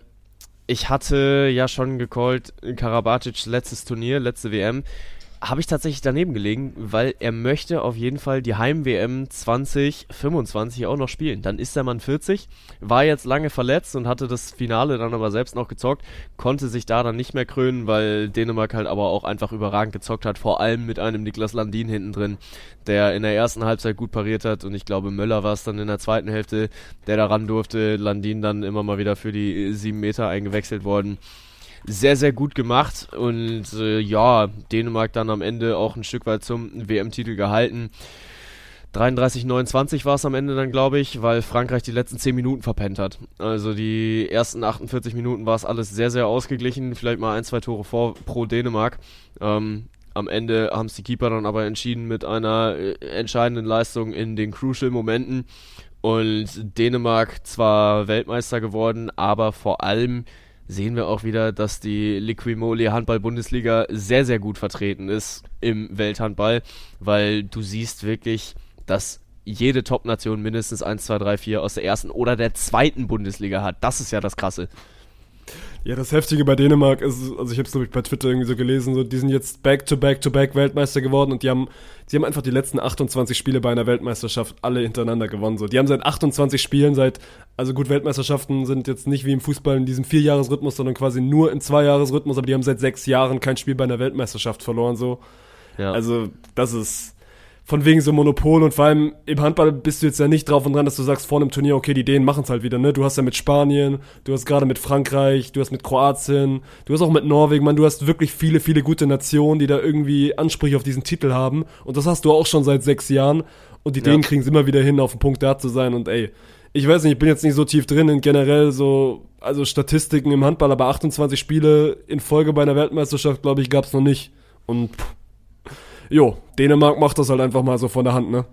ich hatte ja schon gecallt, Karabatic letztes Turnier, letzte WM habe ich tatsächlich daneben gelegen, weil er möchte auf jeden Fall die Heim-WM 2025 auch noch spielen. Dann ist der Mann 40, war jetzt lange verletzt und hatte das Finale dann aber selbst noch gezockt, konnte sich da dann nicht mehr krönen, weil Dänemark halt aber auch einfach überragend gezockt hat, vor allem mit einem Niklas Landin hinten drin, der in der ersten Halbzeit gut pariert hat und ich glaube Möller war es dann in der zweiten Hälfte, der daran durfte, Landin dann immer mal wieder für die sieben Meter eingewechselt worden sehr, sehr gut gemacht und äh, ja, Dänemark dann am Ende auch ein Stück weit zum WM-Titel gehalten. 33-29 war es am Ende dann, glaube ich, weil Frankreich die letzten 10 Minuten verpennt hat. Also die ersten 48 Minuten war es alles sehr, sehr ausgeglichen, vielleicht mal ein, zwei Tore vor pro Dänemark. Ähm, am Ende haben es die Keeper dann aber entschieden mit einer äh, entscheidenden Leistung in den Crucial-Momenten. Und Dänemark zwar Weltmeister geworden, aber vor allem sehen wir auch wieder, dass die Liquimoli Handball-Bundesliga sehr, sehr gut vertreten ist im Welthandball, weil du siehst wirklich, dass jede Top-Nation mindestens 1, 2, 3, 4 aus der ersten oder der zweiten Bundesliga hat. Das ist ja das Krasse. Ja, das Heftige bei Dänemark ist, also ich habe es glaube ich bei Twitter irgendwie so gelesen, so die sind jetzt back to back to back Weltmeister geworden und die haben, sie haben einfach die letzten 28 Spiele bei einer Weltmeisterschaft alle hintereinander gewonnen. So, die haben seit 28 Spielen, seit, also gut, Weltmeisterschaften sind jetzt nicht wie im Fußball in diesem Vierjahresrhythmus, sondern quasi nur in Zweijahresrhythmus, aber die haben seit sechs Jahren kein Spiel bei einer Weltmeisterschaft verloren. So, ja. also das ist von wegen so Monopol und vor allem im Handball bist du jetzt ja nicht drauf und dran, dass du sagst vor einem Turnier, okay, die Dänen machen es halt wieder, ne? Du hast ja mit Spanien, du hast gerade mit Frankreich, du hast mit Kroatien, du hast auch mit Norwegen, man, du hast wirklich viele, viele gute Nationen, die da irgendwie Ansprüche auf diesen Titel haben. Und das hast du auch schon seit sechs Jahren. Und die ja. Dänen kriegen es immer wieder hin, auf dem Punkt da zu sein. Und ey, ich weiß nicht, ich bin jetzt nicht so tief drin in generell so, also Statistiken im Handball, aber 28 Spiele in Folge bei einer Weltmeisterschaft, glaube ich, gab es noch nicht. Und pff, jo, Dänemark macht das halt einfach mal so von der Hand, ne?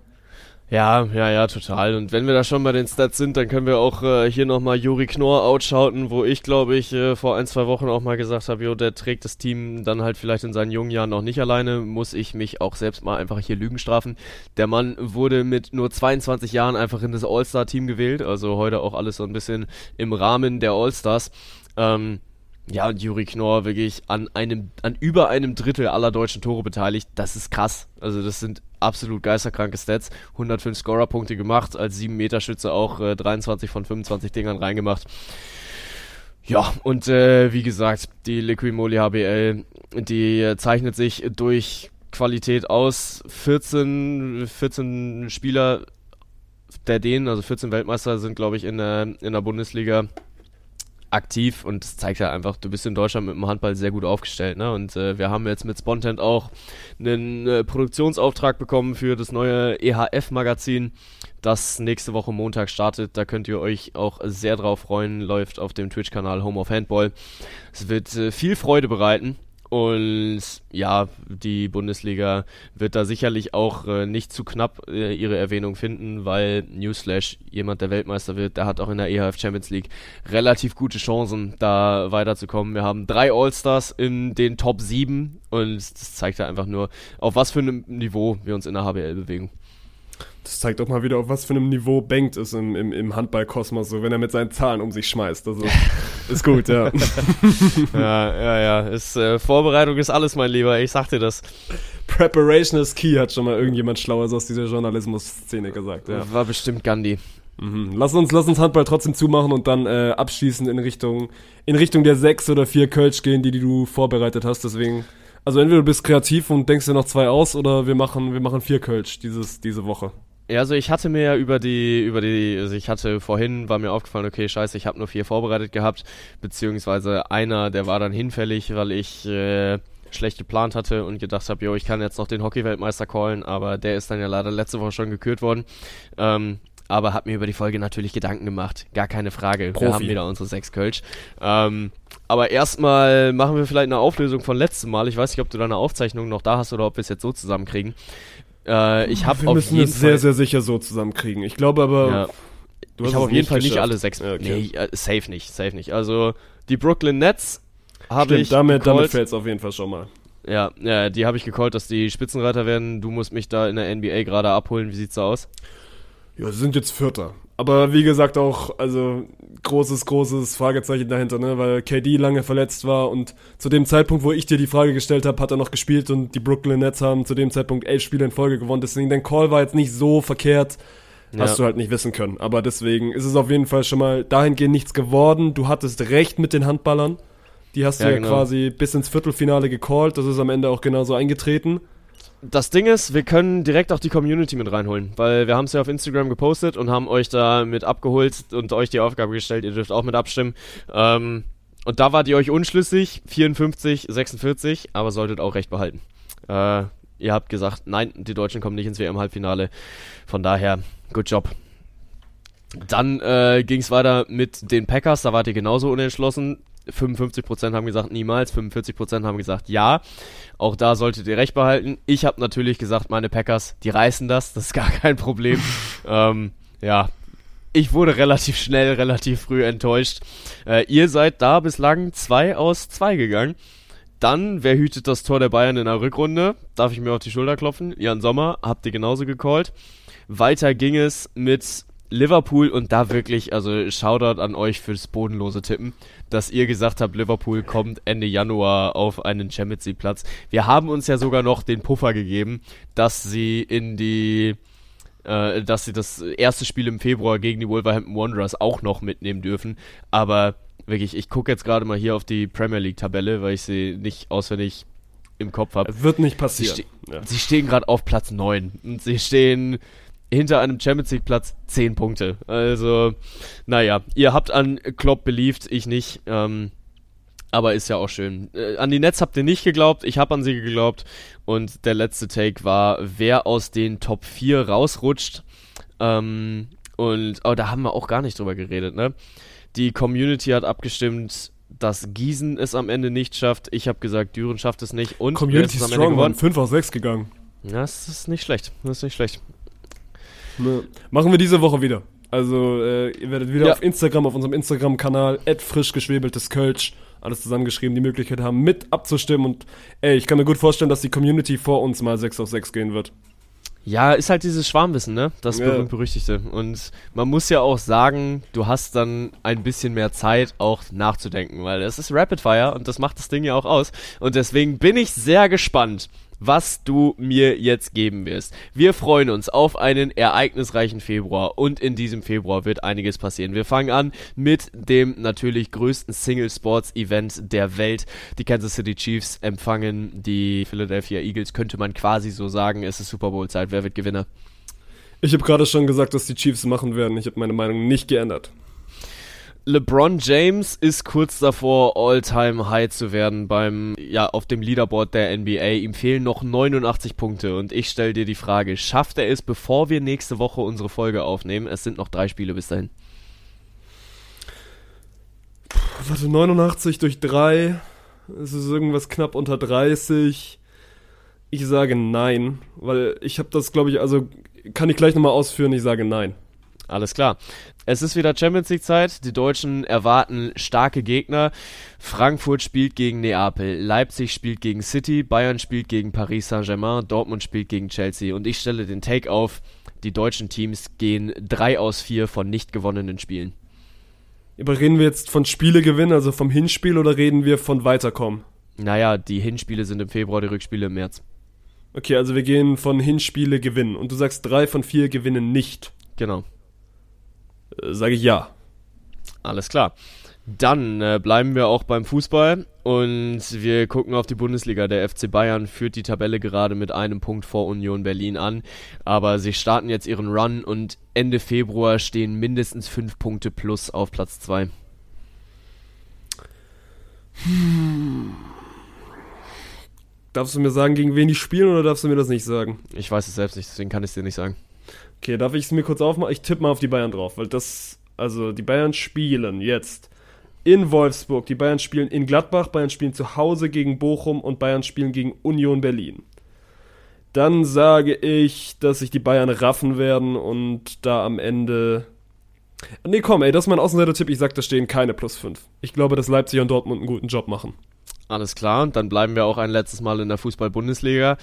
Ja, ja, ja, total. Und wenn wir da schon bei den Stats sind, dann können wir auch äh, hier nochmal Juri Knorr outschauten, wo ich, glaube ich, äh, vor ein, zwei Wochen auch mal gesagt habe, jo, der trägt das Team dann halt vielleicht in seinen jungen Jahren noch nicht alleine, muss ich mich auch selbst mal einfach hier Lügen strafen. Der Mann wurde mit nur 22 Jahren einfach in das All-Star-Team gewählt, also heute auch alles so ein bisschen im Rahmen der All-Stars. Ähm, ja, und Juri Knorr wirklich an einem, an über einem Drittel aller deutschen Tore beteiligt. Das ist krass. Also das sind absolut geisterkranke Stats. 105 Scorerpunkte gemacht, als 7 Meter Schütze auch äh, 23 von 25 Dingern reingemacht. Ja, und äh, wie gesagt, die Liquimoli HBL, die äh, zeichnet sich durch Qualität aus. 14, 14 Spieler der Dänen, also 14 Weltmeister sind, glaube ich, in der, in der Bundesliga aktiv und das zeigt ja einfach, du bist in Deutschland mit dem Handball sehr gut aufgestellt. Ne? Und äh, wir haben jetzt mit Spontent auch einen äh, Produktionsauftrag bekommen für das neue EHF-Magazin, das nächste Woche Montag startet. Da könnt ihr euch auch sehr drauf freuen. Läuft auf dem Twitch-Kanal Home of Handball. Es wird äh, viel Freude bereiten. Und ja, die Bundesliga wird da sicherlich auch äh, nicht zu knapp äh, ihre Erwähnung finden, weil Newsflash, jemand der Weltmeister wird, der hat auch in der EHF Champions League relativ gute Chancen, da weiterzukommen. Wir haben drei All-Stars in den Top 7 und das zeigt ja einfach nur, auf was für einem Niveau wir uns in der HBL bewegen. Das zeigt auch mal wieder, auf was für einem Niveau Bengt ist im, im, im Handballkosmos, so wenn er mit seinen Zahlen um sich schmeißt. Ist <laughs> gut, ja. <laughs> ja, ja, ja. Ist, äh, Vorbereitung ist alles, mein Lieber. Ich sag dir das. Preparation is key, hat schon mal irgendjemand Schlaues aus dieser Journalismus-Szene gesagt. Ja. War bestimmt Gandhi. Mhm. Lass uns, lass uns Handball trotzdem zumachen und dann äh, abschließend in Richtung, in Richtung der sechs oder vier Kölsch gehen, die, die du vorbereitet hast. Deswegen, also entweder du bist kreativ und denkst dir noch zwei aus oder wir machen, wir machen vier Kölsch dieses, diese Woche. Ja, also ich hatte mir ja über die, über die, also ich hatte vorhin, war mir aufgefallen, okay, scheiße, ich habe nur vier vorbereitet gehabt, beziehungsweise einer, der war dann hinfällig, weil ich äh, schlecht geplant hatte und gedacht habe, jo, ich kann jetzt noch den Hockey-Weltmeister callen, aber der ist dann ja leider letzte Woche schon gekürt worden. Ähm, aber hat mir über die Folge natürlich Gedanken gemacht. Gar keine Frage. Profi. Wir haben wieder unsere sechs Kölsch. Ähm, aber erstmal machen wir vielleicht eine Auflösung von letztem Mal. Ich weiß nicht, ob du da eine Aufzeichnung noch da hast oder ob wir es jetzt so zusammenkriegen. Äh, ich habe auf müssen jeden es sehr, Fall, sehr sicher so zusammenkriegen. Ich glaube aber, ja, du ich hast habe es auf jeden Fall nicht alle sechs. Okay. Nee, äh, safe nicht, safe nicht. Also die Brooklyn Nets habe ich Stimmt, damit, damit gecallt. fällt es auf jeden Fall schon mal. Ja, ja, die habe ich gecallt, dass die Spitzenreiter werden. Du musst mich da in der NBA gerade abholen. Wie sieht's da aus? Ja, sie sind jetzt Vierter. Aber wie gesagt auch, also großes, großes Fragezeichen dahinter, ne? Weil KD lange verletzt war und zu dem Zeitpunkt, wo ich dir die Frage gestellt habe, hat er noch gespielt und die Brooklyn Nets haben zu dem Zeitpunkt elf Spiele in Folge gewonnen. Deswegen, dein Call war jetzt nicht so verkehrt. Hast du halt nicht wissen können. Aber deswegen ist es auf jeden Fall schon mal dahingehend nichts geworden. Du hattest recht mit den Handballern. Die hast Ja, du ja genau. quasi bis ins Viertelfinale gecallt. Das ist am Ende auch genauso eingetreten. Das Ding ist, wir können direkt auch die Community mit reinholen, weil wir haben es ja auf Instagram gepostet und haben euch da mit abgeholt und euch die Aufgabe gestellt, ihr dürft auch mit abstimmen. Ähm, und da wart ihr euch unschlüssig, 54, 46, aber solltet auch recht behalten. Äh, ihr habt gesagt, nein, die Deutschen kommen nicht ins WM-Halbfinale. Von daher, good job. Dann äh, ging es weiter mit den Packers, da wart ihr genauso unentschlossen. 55% haben gesagt niemals, 45% haben gesagt ja. Auch da solltet ihr recht behalten. Ich habe natürlich gesagt, meine Packers, die reißen das, das ist <laughs> gar kein Problem. ähm, ja, ich wurde relativ schnell, relativ früh enttäuscht. Äh, ihr seid da bislang 2 aus 2 gegangen. Dann, wer hütet das Tor der Bayern in der Rückrunde? Darf ich mir auf die Schulter klopfen? Jan Sommer, habt ihr genauso gecallt. Weiter ging es mit Liverpool und da wirklich, also Shoutout an euch fürs bodenlose Tippen, dass ihr gesagt habt, Liverpool kommt Ende Januar auf einen Champions League Platz. Wir haben uns ja sogar noch den Puffer gegeben, dass sie in die äh, dass sie das erste Spiel im Februar gegen die Wolverhampton Wanderers auch noch mitnehmen dürfen. Aber wirklich, ich gucke jetzt gerade mal hier auf die Premier League Tabelle, weil ich sie nicht auswendig im Kopf habe. Es wird nicht Sie, passieren. ste Ja. sie stehen gerade auf Platz 9 und sie stehen hinter einem Champions League Platz 10 Punkte. Also, naja, ihr habt an Klopp beliebt, ich nicht. Ähm, aber ist ja auch schön. Äh, an die Nets habt ihr nicht geglaubt, ich habe an sie geglaubt. Und der letzte Take war, wer aus den Top 4 rausrutscht. Ähm, und oh, da haben wir auch gar nicht drüber geredet, ne? Die Community hat abgestimmt, dass Gießen es am Ende nicht schafft. Ich habe gesagt, Düren schafft es nicht. Und Community ist es am Ende Strong geworden? 5 aus 6 gegangen. Das ist nicht schlecht. Das ist nicht schlecht. Ne. Machen wir diese Woche wieder. Also, äh, ihr werdet wieder Ja. auf Instagram, auf unserem Instagram-Kanal, frisch geschwebeltes Kölsch, alles zusammengeschrieben, die Möglichkeit haben, mit abzustimmen. Und ey, ich kann mir gut vorstellen, dass die Community vor uns mal 6 auf 6 gehen wird. Ja, ist halt dieses Schwarmwissen, ne? Das Ja. berühmt-berüchtigte. Und man muss ja auch sagen, du hast dann ein bisschen mehr Zeit, auch nachzudenken, weil es ist Rapid Fire und das macht das Ding ja auch aus. Und deswegen bin ich sehr gespannt, was du mir jetzt geben wirst. Wir freuen uns auf einen ereignisreichen Februar und in diesem Februar wird einiges passieren. Wir fangen an mit dem natürlich größten Single Sports Event der Welt. Die Kansas City Chiefs empfangen die Philadelphia Eagles, könnte man quasi so sagen. Es ist Super Bowl Zeit. Wer wird Gewinner? Ich habe gerade schon gesagt, dass die Chiefs machen werden. Ich habe meine Meinung nicht geändert. LeBron James ist kurz davor, All-Time High zu werden beim, ja, auf dem Leaderboard der NBA. Ihm fehlen noch 89 Punkte und ich stelle dir die Frage, schafft er es, bevor wir nächste Woche unsere Folge aufnehmen? Es sind noch drei Spiele bis dahin. Warte, 89 durch 3. Es ist irgendwas knapp unter 30. Ich sage nein, weil ich habe das, glaube ich, also kann ich gleich nochmal ausführen. Ich sage nein. Alles klar. Es ist wieder Champions League Zeit. Die Deutschen erwarten starke Gegner. Frankfurt spielt gegen Neapel, Leipzig spielt gegen City, Bayern spielt gegen Paris Saint-Germain, Dortmund spielt gegen Chelsea. Und ich stelle den Take auf, die deutschen Teams gehen drei aus vier von nicht gewonnenen Spielen. Aber reden wir jetzt von Spiele gewinnen, also vom Hinspiel, oder reden wir von Weiterkommen? Naja, die Hinspiele sind im Februar, die Rückspiele im März. Okay, also wir gehen von Hinspiele gewinnen. Und du sagst, drei von vier gewinnen nicht. Genau. Äh, Sage ich ja. Alles klar. Dann äh, bleiben wir auch beim Fußball und wir gucken auf die Bundesliga. Der FC Bayern führt die Tabelle gerade mit einem Punkt vor Union Berlin an, aber sie starten jetzt ihren Run und Ende Februar stehen mindestens fünf Punkte plus auf Platz zwei. Darfst du mir sagen, gegen wen die spielen oder darfst du mir das nicht sagen? Ich weiß es selbst nicht, deswegen kann ich es dir nicht sagen. Okay, darf ich es mir kurz aufmachen? Ich tippe mal auf die Bayern drauf, weil das, also die Bayern spielen jetzt in Wolfsburg, die Bayern spielen in Gladbach, Bayern spielen zu Hause gegen Bochum und Bayern spielen gegen Union Berlin. Dann sage ich, dass sich die Bayern raffen werden und da am Ende. Nee, komm, ey, das ist mein Außenseiter-Tipp. Ich sag, da stehen keine plus 5. Ich glaube, dass Leipzig und Dortmund einen guten Job machen. Alles klar, und dann bleiben wir auch ein letztes Mal in der Fußball-Bundesliga.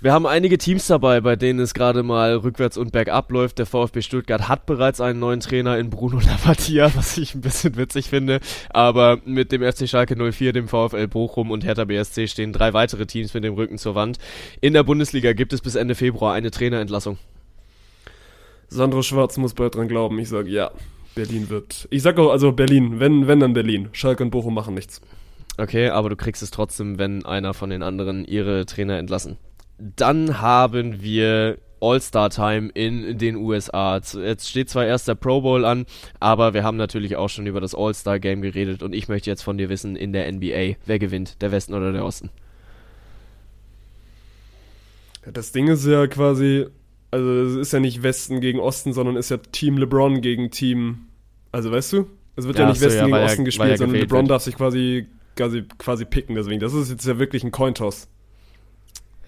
Wir haben einige Teams dabei, bei denen es gerade mal rückwärts und bergab läuft. Der VfB Stuttgart hat bereits einen neuen Trainer in Bruno <laughs> Labbadia, was ich ein bisschen witzig finde. Aber mit dem FC Schalke 04, dem VfL Bochum und Hertha BSC stehen drei weitere Teams mit dem Rücken zur Wand. In der Bundesliga gibt es bis Ende Februar eine Trainerentlassung. Sandro Schwarz muss bald dran glauben. Ich sage ja. Berlin wird. Ich sag auch, also Berlin, wenn, wenn dann Berlin. Schalke und Bochum machen nichts. Okay, aber du kriegst es trotzdem, wenn einer von den anderen ihre Trainer entlassen. Dann haben wir All-Star-Time in den USA. Jetzt steht zwar erst der Pro Bowl an, aber wir haben natürlich auch schon über das All-Star-Game geredet und ich möchte jetzt von dir wissen, in der NBA, wer gewinnt, der Westen oder der Osten? Das Ding ist ja quasi, also es ist ja nicht Westen gegen Osten, sondern ist ja Team LeBron gegen Team, also weißt du? Es wird ja, Ja, nicht so, Westen ja, gegen er- Osten weil gespielt, er sondern LeBron wird. darf sich quasi, quasi, quasi picken, deswegen. Das ist jetzt ja wirklich ein Cointoss.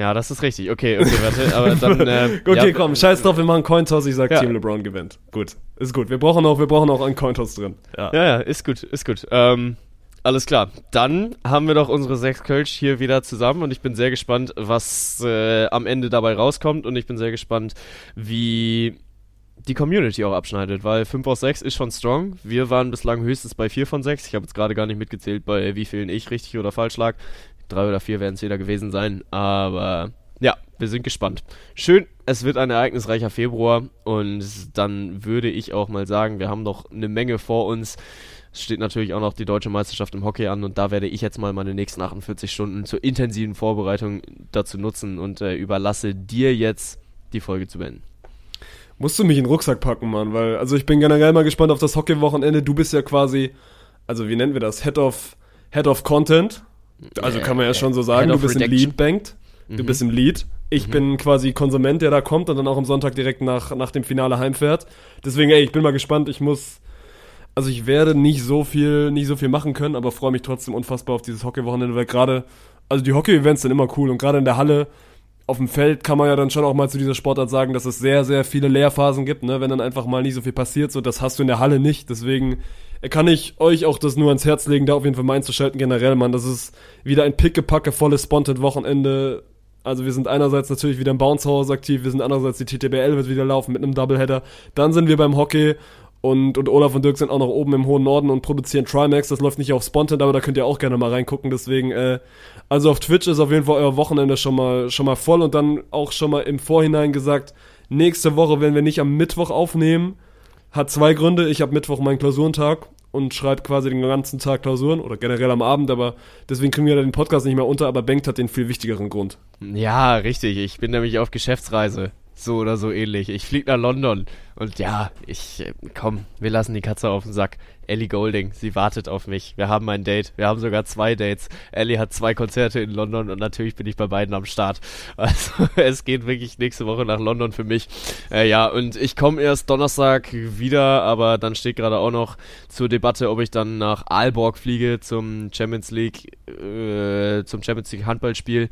Ja, das ist richtig. Okay, okay, warte, aber dann. <laughs> Äh, Okay, ja, komm, scheiß drauf, wir machen Cointoss, ich sag Ja. Team LeBron gewinnt. Gut, ist gut. Wir brauchen auch, wir brauchen auch einen Cointoss drin. Ja. Ja, ja, ist gut, ist gut. Ähm, alles klar. Dann haben wir doch unsere sechs Kölsch hier wieder zusammen und ich bin sehr gespannt, was äh, am Ende dabei rauskommt und ich bin sehr gespannt, wie die Community auch abschneidet, weil 5 aus 6 ist schon strong. Wir waren bislang höchstens bei 4 von 6. Ich habe jetzt gerade gar nicht mitgezählt, bei wie vielen ich richtig oder falsch lag. Drei oder vier werden es wieder gewesen sein, aber ja, wir sind gespannt. Schön, es wird ein ereignisreicher Februar und dann würde ich auch mal sagen, wir haben noch eine Menge vor uns. Es steht natürlich auch noch die deutsche Meisterschaft im Hockey an und da werde ich jetzt mal meine nächsten 48 Stunden zur intensiven Vorbereitung dazu nutzen und äh, überlasse dir jetzt die Folge zu beenden. Musst du mich in den Rucksack packen, Mann, weil, also ich bin generell mal gespannt auf das Hockeywochenende. Du bist ja quasi, also wie nennen wir das? Head of, Head of Content. Also kann man ja schon so sagen, du bist im. Lead Banked. Du Mhm. bist im Lead. Ich bin quasi Konsument, der da kommt und dann auch am Sonntag direkt nach, nach dem Finale heimfährt. Deswegen, ey, ich bin mal gespannt. Ich muss, also ich werde nicht so viel, nicht so viel machen können, aber freue mich trotzdem unfassbar auf dieses Hockeywochenende, weil gerade, also die Hockey-Events sind immer cool und gerade in der Halle, auf dem Feld kann man ja dann schon auch mal zu dieser Sportart sagen, dass es sehr, sehr viele Leerphasen gibt, ne? wenn dann einfach mal nicht so viel passiert. So, das hast du in der Halle nicht. Deswegen kann ich euch auch das nur ans Herz legen, da auf jeden Fall mal einzuschalten generell, Mann. Das ist wieder ein pickepacke volles Spontan-Wochenende. Also wir sind einerseits natürlich wieder im Bounce House aktiv, wir sind andererseits die TTBL wird wieder laufen mit einem Doubleheader. Dann sind wir beim Hockey und, und Olaf und Dirk sind auch noch oben im hohen Norden und produzieren Trimax. Das läuft nicht auf Spontan, aber da könnt ihr auch gerne mal reingucken. Deswegen, äh, also auf Twitch ist auf jeden Fall euer Wochenende schon mal, schon mal voll und dann auch schon mal im Vorhinein gesagt, nächste Woche, wenn wir nicht am Mittwoch aufnehmen, hat zwei Gründe. Ich habe Mittwoch meinen Klausurentag und schreibe quasi den ganzen Tag Klausuren oder generell am Abend, aber deswegen kriegen wir den Podcast nicht mehr unter, aber Bengt hat den viel wichtigeren Grund. Ja, richtig. Ich bin nämlich auf Geschäftsreise. So oder so ähnlich. Ich flieg nach London. Und ja, ich, äh, komm, wir lassen die Katze auf den Sack. Ellie Golding, sie wartet auf mich. Wir haben ein Date. Wir haben sogar zwei Dates. Ellie hat zwei Konzerte in London und natürlich bin ich bei beiden am Start. <laughs> Also es geht wirklich nächste Woche nach London für mich. Äh, ja, und ich komme erst Donnerstag wieder, aber dann steht gerade auch noch zur Debatte, ob ich dann nach Aalborg fliege zum Champions League, äh, zum Champions League Handballspiel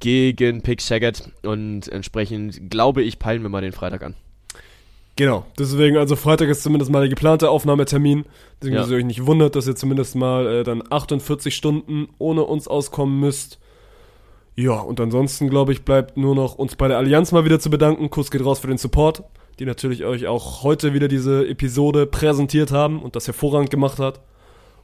gegen Pick Shaggett und entsprechend glaube ich, peilen wir mal den Freitag an. Genau, deswegen, also Freitag ist zumindest mal der geplante Aufnahmetermin. Deswegen, Ja. dass ihr euch nicht wundert, dass ihr zumindest mal äh, dann 48 Stunden ohne uns auskommen müsst. Ja, und ansonsten, glaube ich, bleibt nur noch uns bei der Allianz mal wieder zu bedanken. Kuss geht raus für den Support, die natürlich euch auch heute wieder diese Episode präsentiert haben und das hervorragend gemacht hat.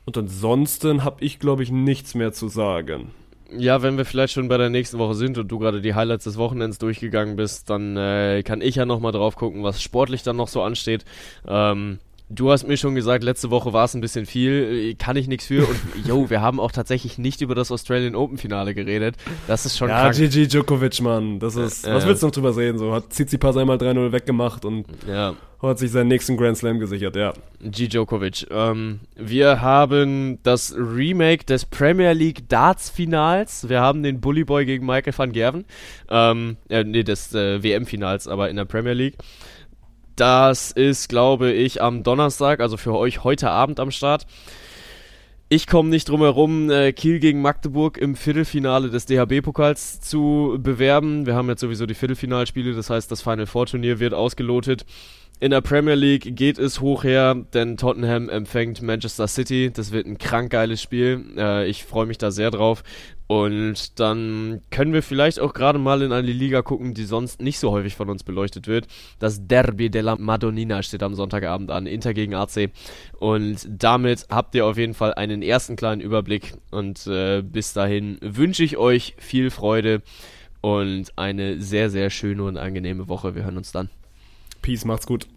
Und ansonsten habe ich, glaube ich, nichts mehr zu sagen. Ja, wenn wir vielleicht schon bei der nächsten Woche sind und du gerade die Highlights des Wochenends durchgegangen bist, dann äh, kann ich ja nochmal drauf gucken, was sportlich dann noch so ansteht. Ähm, du hast mir schon gesagt, letzte Woche war es ein bisschen viel, äh, kann ich nichts für. Und <laughs> yo, wir haben auch tatsächlich nicht über das Australian Open Finale geredet. Das ist schon Ja, krank. GG Djokovic, Mann. Das ist, Äh, was willst du noch drüber reden? So, hat Tsitsipas einmal 3-0 weggemacht und Ja. hat sich seinen nächsten Grand Slam gesichert, ja. G. Djokovic. Ähm, wir haben das Remake des Premier League Darts Finals. Wir haben den Bully Boy gegen Michael van Gerven. Ähm, äh, nee, des äh, WM Finals, aber in der Premier League. Das ist, glaube ich, am Donnerstag, also für euch heute Abend am Start. Ich komme nicht drum herum, äh, Kiel gegen Magdeburg im Viertelfinale des DHB-Pokals zu bewerben. Wir haben jetzt sowieso die Viertelfinalspiele, das heißt, das Final Four Turnier wird ausgelotet. In der Premier League geht es hoch her, denn Tottenham empfängt Manchester City. Das wird ein krank geiles Spiel. Äh, ich freue mich da sehr drauf. Und dann können wir vielleicht auch gerade mal in eine Liga gucken, die sonst nicht so häufig von uns beleuchtet wird. Das Derby della Madonnina steht am Sonntagabend an, Inter gegen AC. Und damit habt ihr auf jeden Fall einen ersten kleinen Überblick. Und äh, bis dahin wünsche ich euch viel Freude und eine sehr, sehr schöne und angenehme Woche. Wir hören uns dann. Peace, macht's gut.